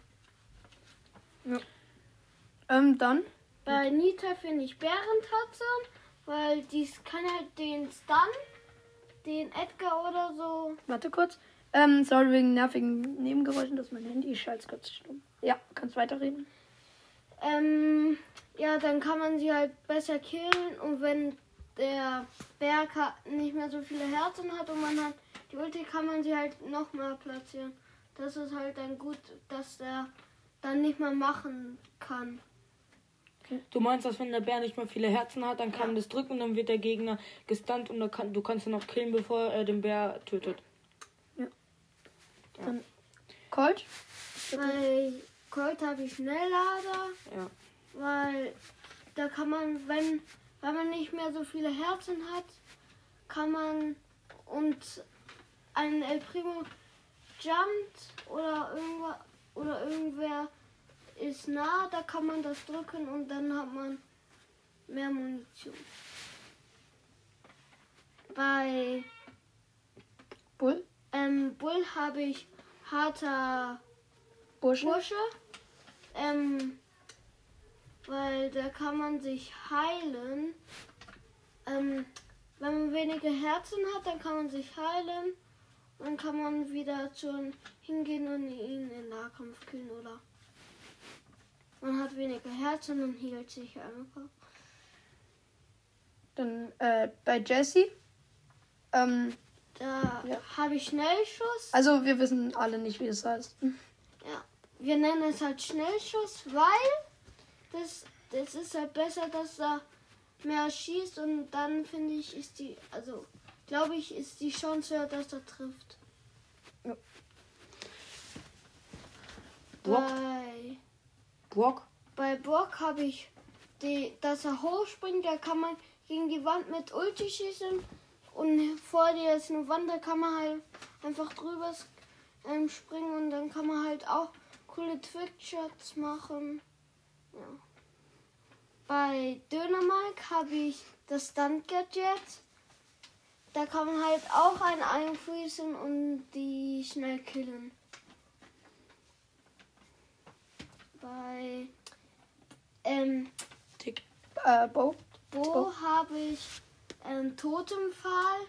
Ähm, dann? Bei Nita finde ich Bärentatze, weil die kann halt den Stun den Edgar oder so. Warte kurz. Ähm, sorry wegen nervigen Nebengeräuschen, das ist mein Handy. Ich schalte es kurz stumm. Ja, kannst weiterreden. Ähm, ja, dann kann man sie halt besser killen und wenn der Berg nicht mehr so viele Herzen hat und man hat die Ulti, kann man sie halt nochmal platzieren. Das ist halt dann gut, dass der dann nicht mehr machen kann. Du meinst, dass wenn der Bär nicht mehr viele Herzen hat, dann kann man das drücken und dann wird der Gegner gestunt und dann kann, du kannst ihn noch killen, bevor er den Bär tötet. Colt? Bei Colt habe ich Schnelllader, Ja. weil da kann man, wenn, wenn man nicht mehr so viele Herzen hat, kann man und ein El Primo jumpt oder irgendwer, oder irgendwer ist nah, da kann man das drücken und dann hat man mehr Munition. Bei Bull? ähm, Bull habe ich harter Bursche? Bursche. Ähm, weil da kann man sich heilen. Ähm, wenn man wenige Herzen hat, dann kann man sich heilen. Dann kann man wieder zu ihm hingehen und ihn in Nahkampf killen oder man hat weniger Herzen und hielt sich einfach. Dann äh, bei Jesse. Ähm, Da Ja. habe ich Schnellschuss. also wir wissen alle nicht, wie es heißt. Ja, wir nennen es halt Schnellschuss, weil das, das ist halt besser, dass er mehr schießt und dann finde ich, ist die, also glaube ich, ist die Chance höher, dass er trifft. Ja. Brock? Bei, Brock? bei Brock habe ich, die, dass er hochspringt, da kann man gegen die Wand mit Ulti schießen und vor dir ist eine Wand, da kann man halt einfach drüber ähm, springen und dann kann man halt auch coole Trickshots machen. Ja. Bei Dönermark habe ich das Stunt Gadget. Da kann man halt auch einen einfriesen und die schnell killen. Bei ähm, Tick. Äh, Bo? Bo habe ich ähm, Totempfahl.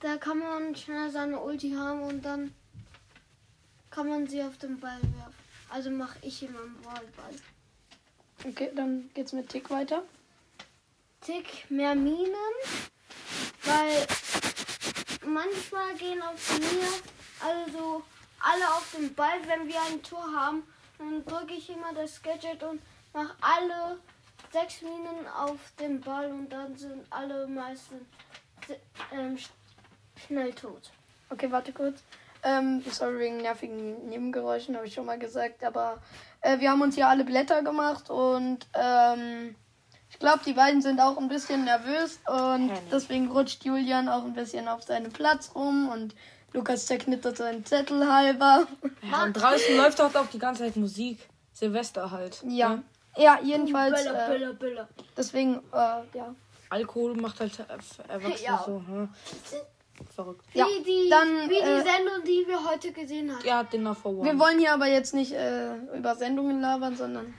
Da kann man schnell seine Ulti haben und dann kann man sie auf den Ball werfen. Also mache ich immer einen Ballball. Okay, dann geht's mit Tick weiter. Tick mehr Minen, weil manchmal gehen auf mir also alle auf den Ball, wenn wir ein Tor haben, dann drücke ich immer das Gadget und mache alle sechs Minen auf den Ball und dann sind alle meistens ähm, sch- schnell tot. Okay, warte kurz. Ähm, sorry wegen nervigen Nebengeräuschen, habe ich schon mal gesagt. Aber äh, wir haben uns hier alle Blätter gemacht und ähm, ich glaube, die beiden sind auch ein bisschen nervös und Ja, deswegen rutscht Julian auch ein bisschen auf seinem Platz rum und Lukas zerknittert seinen Zettel halber. Ja, und draußen läuft auch auch die ganze Zeit Musik. Silvester halt. Ja. Ja, jedenfalls. Böller, Äh, Böller, Böller. deswegen, äh, ja. Alkohol macht halt äh, für Erwachsene Ja. so. Hm? Verrückt. Wie, Ja, die, dann, wie die äh, Sendung, die wir heute gesehen haben. Ja, Dinner for One. Wir wollen hier aber jetzt nicht äh, über Sendungen labern, sondern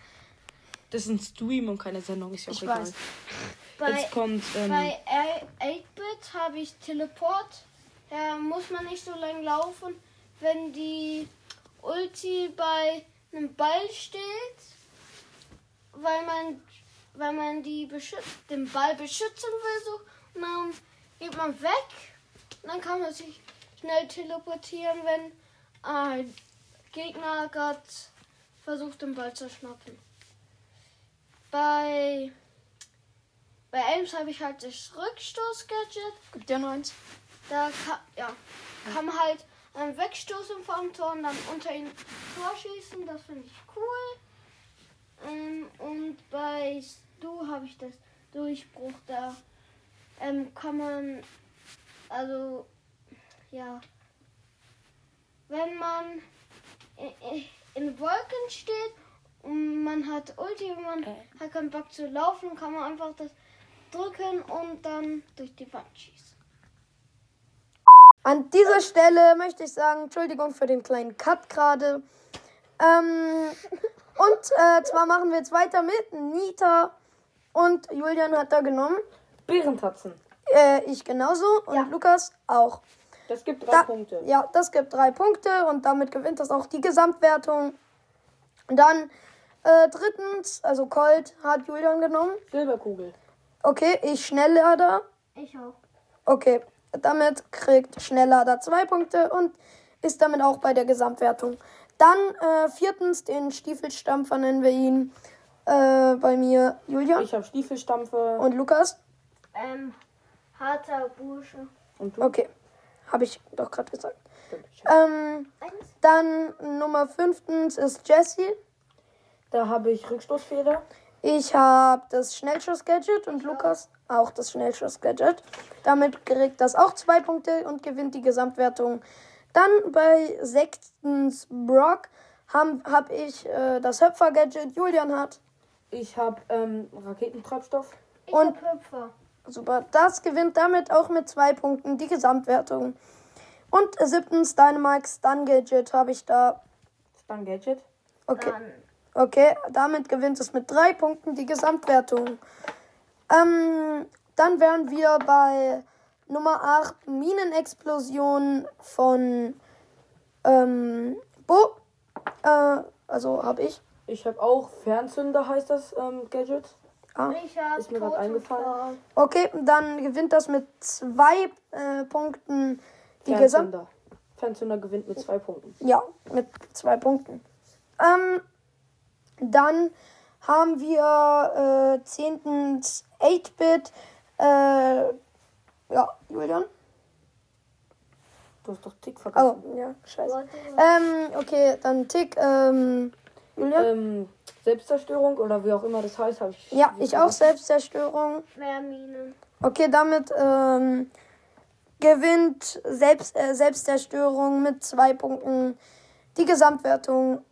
das ist ein Stream und keine Sendung, ist ja auch Ich egal. weiß. Bei, Jetzt kommt. Ähm, Bei 8-Bit habe ich Teleport. Da muss man nicht so lang laufen, wenn die Ulti bei einem Ball steht, weil man, weil man die den Ball beschützen will. So. Und dann geht man weg. Und dann kann man sich schnell teleportieren, wenn ein Gegner gerade versucht, den Ball zu schnappen. Bei bei Elms habe ich halt das Rückstoß-Gadget. gibt ja nur eins. Da kann, ja, kann man halt ähm, wegstoßen vom Tor und dann unter ihn vorschießen. Das finde ich cool. Ähm, und bei Stu habe ich das Durchbruch. Da ähm, kann man, also, ja, wenn man in, Wolken steht und man hat Ulti und man Äh. hat keinen Bock zu laufen, kann man einfach das drücken und dann durch die Wand schießen. An dieser Stelle möchte ich sagen, Entschuldigung für den kleinen Cut gerade. Ähm, <laughs> und äh, zwar machen wir jetzt weiter mit Nita. Und Julian hat da genommen. Bärentatzen. Äh, ich genauso und Ja. Lukas auch. Das gibt drei Da- Punkte. Ja, das gibt drei Punkte und damit gewinnt das auch die Gesamtwertung. Dann äh, drittens, also Colt hat Julian genommen. Silberkugel. Okay, ich Schnelllader. Ich auch. Okay, damit kriegt Schnelllader zwei Punkte und ist damit auch bei der Gesamtwertung. Dann äh, viertens, den Stiefelstampfer nennen wir ihn. Äh, bei mir Julian Ich habe Stiefelstampfer. und Lukas. Ähm, harter Bursche. Und du? Okay, habe ich doch gerade gesagt. Ähm, dann Nummer fünftens ist Jessie. Da habe ich Rückstoßfeder. Ich habe das Schnellschuss-Gadget und Lukas auch das Schnellschuss-Gadget. Damit kriegt das auch zwei Punkte und gewinnt die Gesamtwertung. Dann bei sechstens Brock habe hab ich äh, das Höpfer-Gadget. Julian hat. Ich habe ähm, Raketentreibstoff. Ich Und- hab Hüpfer. Super. Das gewinnt damit auch mit zwei Punkten die Gesamtwertung. Und siebtens Dynamite Stun-Gadget habe ich da. Stun Gadget. Okay. Dann Okay, damit gewinnt es mit drei Punkten die Gesamtwertung. Ähm, dann wären wir bei Nummer 8 Minenexplosion von ähm, Bo. Äh, also habe ich. Ich habe auch Fernzünder, heißt das ähm, Gadget. Ah. ich hab Ist mir grad eingefallen. Okay, dann gewinnt das mit zwei äh, Punkten die Gesamt. Fernzünder. Fernzünder gewinnt mit zwei Punkten. Ja, mit zwei Punkten. Ähm, dann haben wir äh, zehntens 8-Bit. Äh, ja, Julian. Du hast doch Tick Oh, vergessen. ja, scheiße. Ähm, okay, dann Tick. Ähm, Julian. Ähm, Selbstzerstörung oder wie auch immer das heißt, habe ich. ja, ich auch Selbstzerstörung. mehr Minen. Okay, damit ähm, gewinnt Selbst, äh, Selbstzerstörung mit zwei Punkten die Gesamtwertung.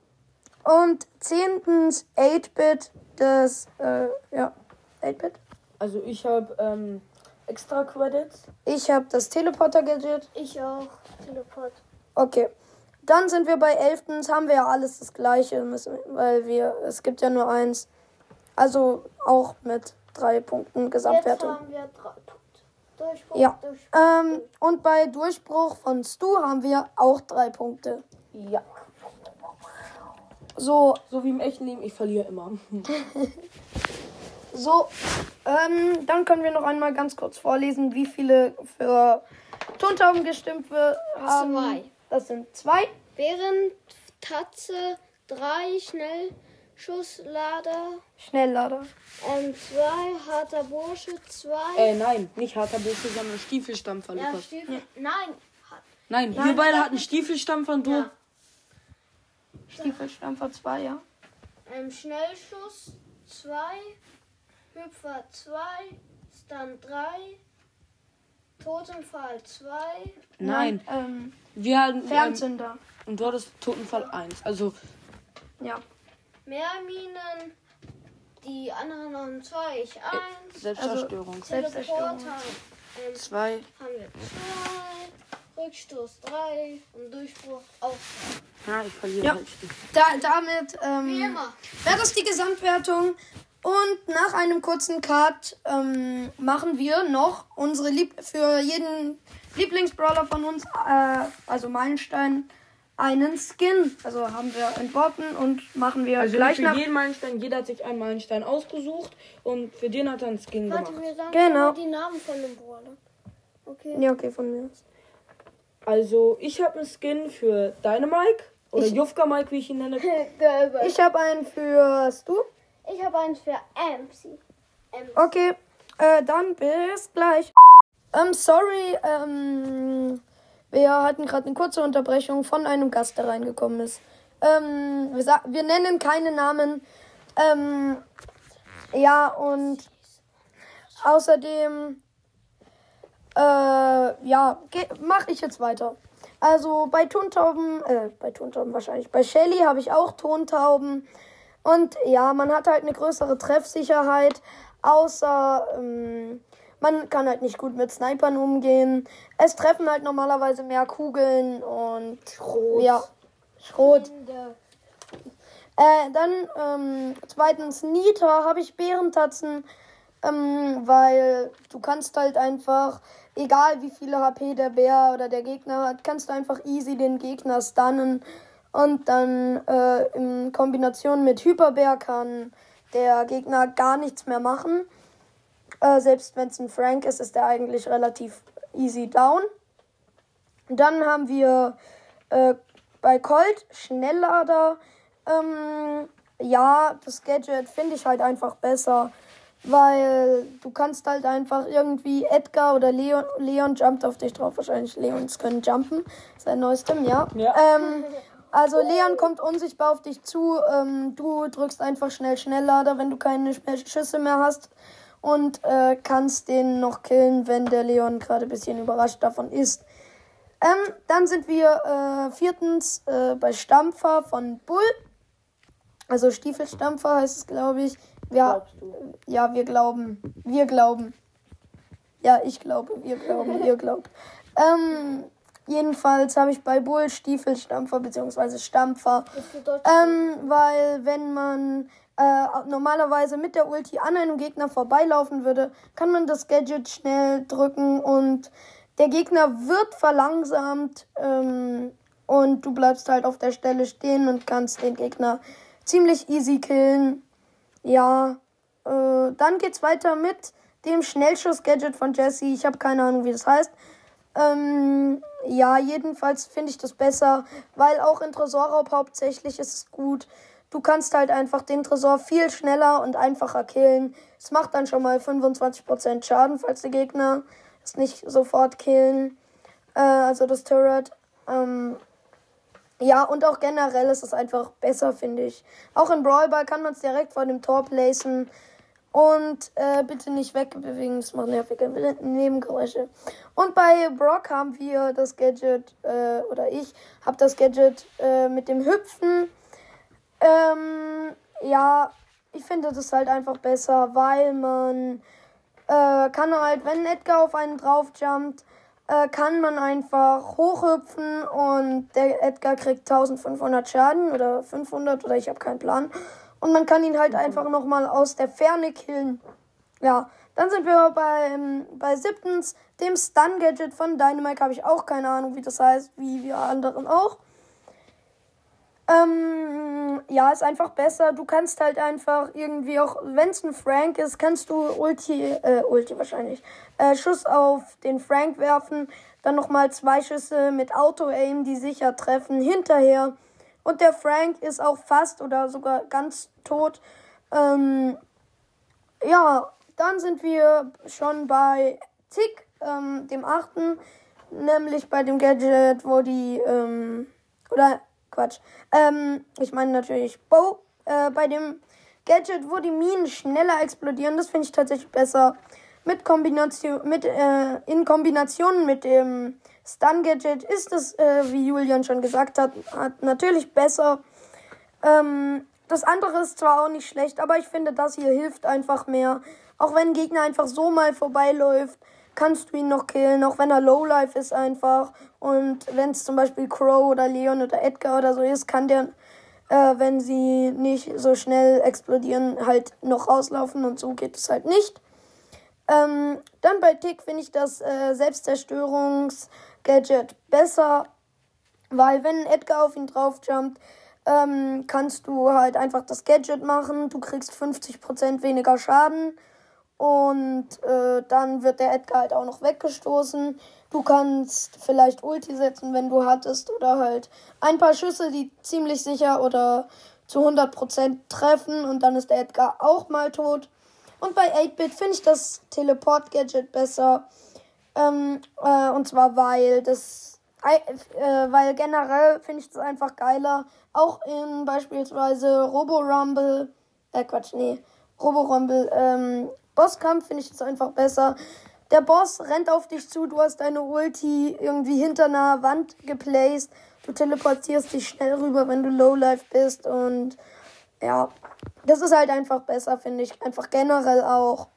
Und zehntens 8-Bit, das, äh, ja, 8-Bit. Also ich habe ähm, extra Credits. Ich habe das Teleporter-Gadget. Ich auch. Teleport. Okay. Dann sind wir bei 11. Haben wir ja alles das gleiche, müssen, weil wir, es gibt ja nur eins. Also auch mit drei Punkten Jetzt Gesamtwertung. haben wir drei Punkte. Durchbruch, Ja. Durchbruch. Ähm, und bei Durchbruch von Stu haben wir auch drei Punkte. Ja. So, So wie im echten Leben, ich verliere immer. <laughs> so. Ähm, dann können wir noch einmal ganz kurz vorlesen, wie viele für Tontauben gestimmt wir haben. Zwei. Das sind zwei. Während Tatze drei Schnellschusslader, Schnelllader. ähm, zwei harter Bursche, zwei. äh, nein, nicht harter Bursche, sondern Stiefelstampfer, ja, Lukas. Stiefel. Nein. Hat- Nein, wir beide hatten Stiefelstampfer und du. Ja. Stiefelstampfer zwei, ja. Ähm, Schnellschuss zwei, Hüpfer zwei, Stun drei, Totenfall zwei, Nein, Ähm, wir hatten. Ähm, Fernzünder. und du hattest Totenfall 1. Also, Ja. mehr Minen. Die anderen haben zwei, ich eins. Selbstzerstörung. Selbstzerstörung. Teleporter ähm, Zwei. haben wir zwei, Rückstoß drei und Durchbruch auch. Ja, ich verliere Ja. halt. Da, damit Wie ähm, immer. wäre das die Gesamtwertung. Und nach einem kurzen Cut ähm, machen wir noch unsere Lieb für jeden Lieblingsbrawler von uns, äh, also Meilenstein, einen Skin. Also haben wir entworfen und machen wir Also gleich für nach. jeden Meilenstein, jeder hat sich einen Meilenstein ausgesucht und für den hat er einen Skin Warte, gemacht. wir sagen Genau. die Namen von dem Brawler. Okay. Ja, okay, von mir aus. Also ich habe einen Skin für Dynamike oder Jufka Mike, wie ich ihn nenne. <laughs> Ich habe einen für Stu. Ich habe eins für MC. Ähm, Okay, äh, dann bis gleich. Ähm, sorry, ähm, wir hatten gerade eine kurze Unterbrechung von einem Gast, der reingekommen ist. Ähm, wir, wir nennen keine Namen. Ähm, ja, und außerdem, äh, ja, mache ich jetzt weiter. Also bei Tontauben, äh, bei Tontauben wahrscheinlich, bei Shelly habe ich auch Tontauben. Und ja, man hat halt eine größere Treffsicherheit, außer ähm, man kann halt nicht gut mit Snipern umgehen. Es treffen halt normalerweise mehr Kugeln und Schrot. ja, Schrot. Äh, dann ähm, zweitens Nita habe ich Bärentatzen. ähm, weil du kannst halt einfach, egal wie viele HP der Bär oder der Gegner hat, kannst du einfach easy den Gegner stunnen und dann äh, in Kombination mit Hyperbär kann der Gegner gar nichts mehr machen. Äh, selbst wenn es ein Frank ist, ist er eigentlich relativ easy down. Dann haben wir äh, bei Colt Schnelllader. Ähm, ja, das Gadget finde ich halt einfach besser, weil du kannst halt einfach irgendwie Edgar oder Leon, Leon jumpt auf dich drauf. Wahrscheinlich Leons können jumpen. Sein neuestem, ja. Ja. Ähm, <laughs> also Leon kommt unsichtbar auf dich zu. Ähm, du drückst einfach schnell Schnelllader, wenn du keine Schüsse mehr hast. Und äh, kannst den noch killen, wenn der Leon gerade ein bisschen überrascht davon ist. Ähm, dann sind wir äh, viertens äh, bei Stampfer von Bull. Also Stiefelstampfer heißt es, glaube ich. Ja, ja, wir glauben. Wir glauben. Ja, ich glaube, wir glauben, ihr glaubt. Ähm, Jedenfalls habe ich bei Bull Stiefelstampfer bzw. Stampfer. Ähm, weil wenn man äh, normalerweise mit der Ulti an einem Gegner vorbeilaufen würde, kann man das Gadget schnell drücken und der Gegner wird verlangsamt ähm, und du bleibst halt auf der Stelle stehen und kannst den Gegner ziemlich easy killen. Ja, äh, dann geht's weiter mit dem Schnellschuss-Gadget von Jesse. Ich habe keine Ahnung, wie das heißt. Ähm, ja, jedenfalls finde ich das besser, weil auch in Tresorraub hauptsächlich ist es gut. Du kannst halt einfach den Tresor viel schneller und einfacher killen. Es macht dann schon mal 25% Schaden, falls die Gegner es nicht sofort killen. Äh, also das Turret. Ähm, ja, und auch generell ist es einfach besser, finde ich. Auch in Brawl Ball kann man es direkt vor dem Tor placen. Und äh, bitte nicht wegbewegen, das macht nervige Nebengeräusche. Und bei Brock haben wir das Gadget, äh, oder ich habe das Gadget äh, mit dem Hüpfen. Ähm, ja, ich finde das halt einfach besser, weil man äh, kann halt, wenn Edgar auf einen draufjumpt, äh, kann man einfach hochhüpfen und der Edgar kriegt 1500 Schaden oder 500 oder ich habe keinen Plan. Und man kann ihn halt einfach nochmal aus der Ferne killen. Ja, dann sind wir bei, bei siebtens, dem Stun-Gadget von Dynamite. Habe ich auch keine Ahnung, wie das heißt, wie wir anderen auch. Ähm, ja, ist einfach besser. Du kannst halt einfach irgendwie auch, wenn es ein Frank ist, kannst du Ulti, äh, Ulti wahrscheinlich, äh, Schuss auf den Frank werfen, dann nochmal zwei Schüsse mit Auto-Aim, die sicher treffen, hinterher. Und der Frank ist auch fast oder sogar ganz tot. Ähm, ja, dann sind wir schon bei Tick, ähm, dem achten, nämlich bei dem Gadget, wo die, ähm, oder Quatsch, ähm, ich meine natürlich Bo, äh, bei dem Gadget, wo die Minen schneller explodieren, das finde ich tatsächlich besser. Mit Kombination, mit, äh, in Kombination mit dem Stun Gadget ist es, äh, wie Julian schon gesagt hat, hat natürlich besser. Ähm, das andere ist zwar auch nicht schlecht, aber ich finde, das hier hilft einfach mehr. Auch wenn ein Gegner einfach so mal vorbeiläuft, kannst du ihn noch killen, auch wenn er Lowlife ist einfach. Und wenn es zum Beispiel Crow oder Leon oder Edgar oder so ist, kann der, äh, wenn sie nicht so schnell explodieren, halt noch rauslaufen und so geht es halt nicht. Ähm, dann bei Tick finde ich das äh, Selbstzerstörungs-Gadget besser, weil wenn Edgar auf ihn draufjumpt, ähm, kannst du halt einfach das Gadget machen. Du kriegst 50% weniger Schaden. Und äh, dann wird der Edgar halt auch noch weggestoßen. Du kannst vielleicht Ulti setzen, wenn du hattest. Oder halt ein paar Schüsse, die ziemlich sicher oder zu 100% treffen. Und dann ist der Edgar auch mal tot. Und bei 8-Bit finde ich das Teleport-Gadget besser. Ähm, äh, und zwar, weil das. Äh, weil generell finde ich das einfach geiler. Auch in beispielsweise Robo Rumble. Äh, Quatsch, nee. Robo Rumble. Ähm, Bosskampf finde ich das einfach besser. Der Boss rennt auf dich zu, du hast deine Ulti irgendwie hinter einer Wand geplaced. Du teleportierst dich schnell rüber, wenn du Lowlife bist und ja, das ist halt einfach besser, finde ich. Einfach generell auch.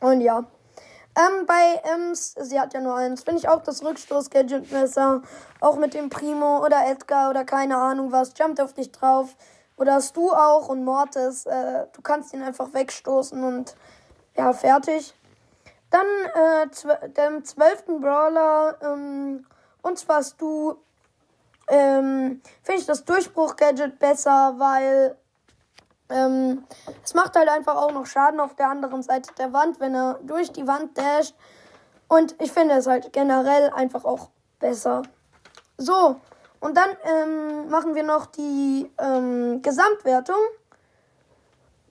Und ja. Ähm, bei Ems, sie hat ja nur eins, finde ich auch das Rückstoß-Gadget besser. Auch mit dem Primo oder Edgar oder keine Ahnung was. Jumpt auf dich drauf. Oder hast du auch und Mortis. Äh, du kannst ihn einfach wegstoßen und ja, fertig. Dann äh, zw dem zwölften Brawler, ähm, und zwar hast du, ähm, finde ich das Durchbruch-Gadget besser, weil ähm, es macht halt einfach auch noch Schaden auf der anderen Seite der Wand, wenn er durch die Wand dasht. Und ich finde es halt generell einfach auch besser. So, und dann ähm, machen wir noch die ähm, Gesamtwertung.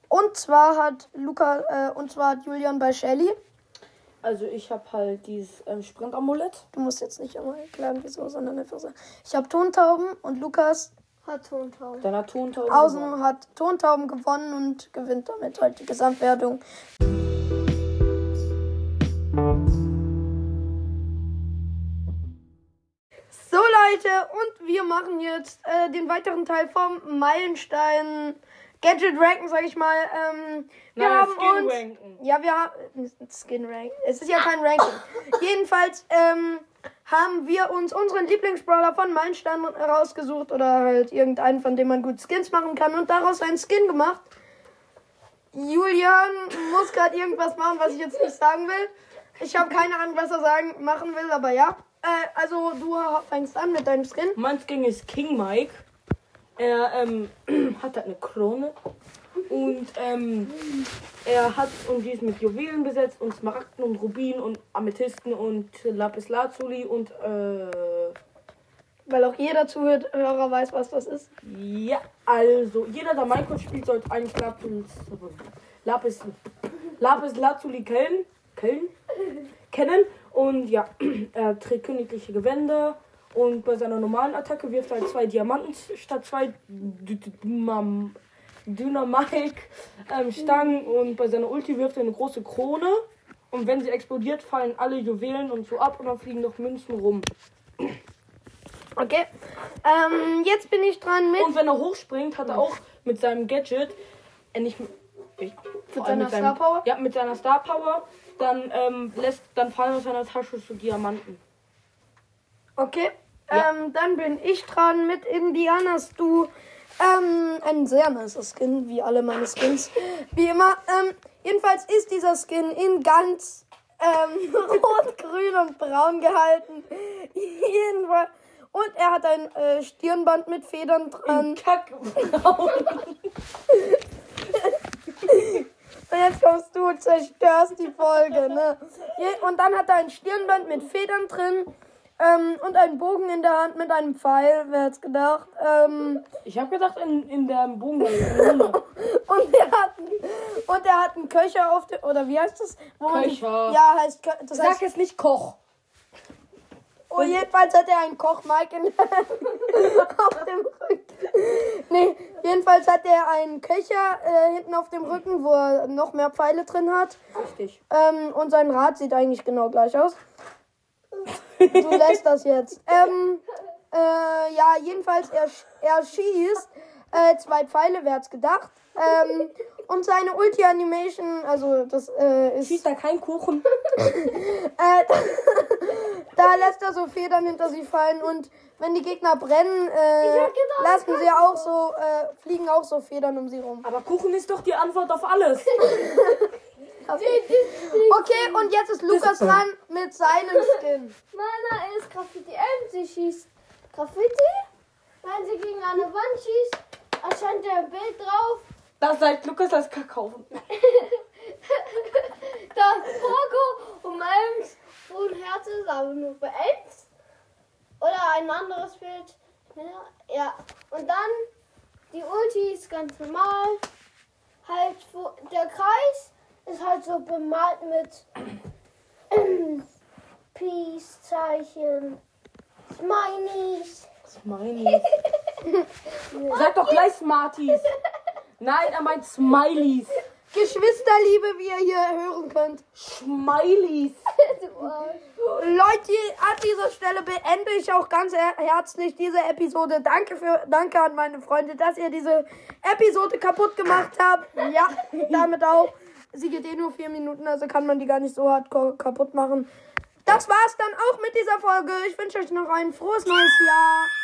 Und zwar hat Luca, äh, und zwar hat Julian bei Shelly. Also ich habe halt dieses ähm, Sprint-Amulett. Du musst jetzt nicht einmal erklären, wieso, sondern einfach sagen. Ich habe Tontauben und Lukas Hat Tontauben. Dann hat Tontauben. Außen hat Tontauben gewonnen und gewinnt damit halt die Gesamtwertung. So Leute, und wir machen jetzt äh, den weiteren Teil vom Meilenstein Gadget Ranken, sag ich mal. Ähm, wir Nein, haben Skin uns ranken. ja, wir haben Skin Rank. Es ist ja kein Ranking. Jedenfalls ähm, haben wir uns unseren Lieblingsbrawler von Meilenstein rausgesucht oder halt irgendeinen, von dem man gut Skins machen kann und daraus einen Skin gemacht. Julian muss gerade irgendwas machen, was ich jetzt nicht sagen will. Ich habe keine Ahnung, was er sagen machen will, aber ja. Äh, also du fängst an mit deinem Skin. Mein Skin ist King Mike. Er ähm, <clears throat> hat halt eine Krone. Und ähm, er hat und die ist mit Juwelen besetzt und Smaragden und Rubinen und Amethysten und Lapis Lazuli und äh, Weil auch jeder Zuhörer weiß, was das ist. ja, also jeder, der Minecraft spielt, sollte eigentlich Lapis Lapis Lapis Lazuli kennen, kennen, kennen und ja, <clears throat> er trägt königliche Gewänder und bei seiner normalen Attacke wirft er halt zwei Diamanten statt zwei Dynamik-Stangen und bei seiner Ulti wirft er eine große Krone. Und wenn sie explodiert, fallen alle Juwelen und so ab und dann fliegen noch Münzen rum. Okay. Ähm, jetzt bin ich dran mit. Und wenn er hochspringt, hat er auch mit seinem Gadget, äh, nicht mit, ich, allem seiner seinem- Star Power? Ja, mit seiner Star Power, dann ähm, lässt, dann fallen aus seiner Tasche so Diamanten. Okay. Ja. Ähm, dann bin ich dran mit Indianas Du. Ähm, ein sehr nicer Skin, wie alle meine Skins. Wie immer. Ähm, jedenfalls ist dieser Skin in ganz ähm, <laughs> rot, grün und braun gehalten. <laughs> Jedenfalls. Und er hat ein äh, Stirnband mit Federn dran. Kackbraun. Und <laughs> jetzt kommst du und zerstörst die Folge, ne? Und dann hat er ein Stirnband mit Federn drin. Ähm, und einen Bogen in der Hand mit einem Pfeil, wer hätte gedacht. Ähm, Ich habe gedacht, in, in der Bogen. <laughs> und er hat und er hat einen Köcher auf dem oder wie heißt das? Wo man Köcher. Ja, heißt das heißt Sag es nicht Koch. oh, jedenfalls hat er einen Koch Mike in <laughs> auf dem Rücken. Nee, jedenfalls hat er einen Köcher äh, hinten auf dem Rücken, wo er noch mehr Pfeile drin hat. Richtig. Ähm, und sein Rad sieht eigentlich genau gleich aus. Du lässt das jetzt. Ähm, äh, ja, jedenfalls, er, sch- er schießt äh, zwei Pfeile, wer hat's gedacht. Ähm, und seine Ulti-Animation, also das äh, ist. Schießt da kein Kuchen. <laughs> Äh, <laughs> da lässt er so Federn hinter sich fallen und wenn die Gegner brennen, äh, lassen sie auch so, äh, fliegen auch so Federn um sie rum. Aber Kuchen ist doch die Antwort auf alles. <laughs> Okay, und jetzt ist Lukas dran mit seinem Skin. <laughs> Meiner ist Graffiti M. Sie schießt Graffiti. Wenn sie gegen eine Wand schießt, erscheint ein Bild drauf. Das sagt Lukas als Kakao. <laughs> Das Poco um Ems und Herz ist aber nur bei Ems. Oder ein anderes Bild. Ja, Ja. Und dann die Ulti ist ganz normal. Halt, der Kreis ist halt so bemalt mit <clears throat> Peace-Zeichen, Smileys. Smileys. <laughs> Sag doch gleich Smarties. Nein, er meint Smileys. Geschwisterliebe, wie ihr hier hören könnt. <laughs> Arsch. Leute, an dieser Stelle beende ich auch ganz her herzlich diese Episode. Danke für, danke an meine Freunde, dass ihr diese Episode kaputt gemacht habt. Ja, <laughs> damit auch. Sie geht eh nur vier Minuten, also kann man die gar nicht so hardcore kaputt machen. Das war's dann auch mit dieser Folge. Ich wünsche euch noch ein frohes neues Jahr.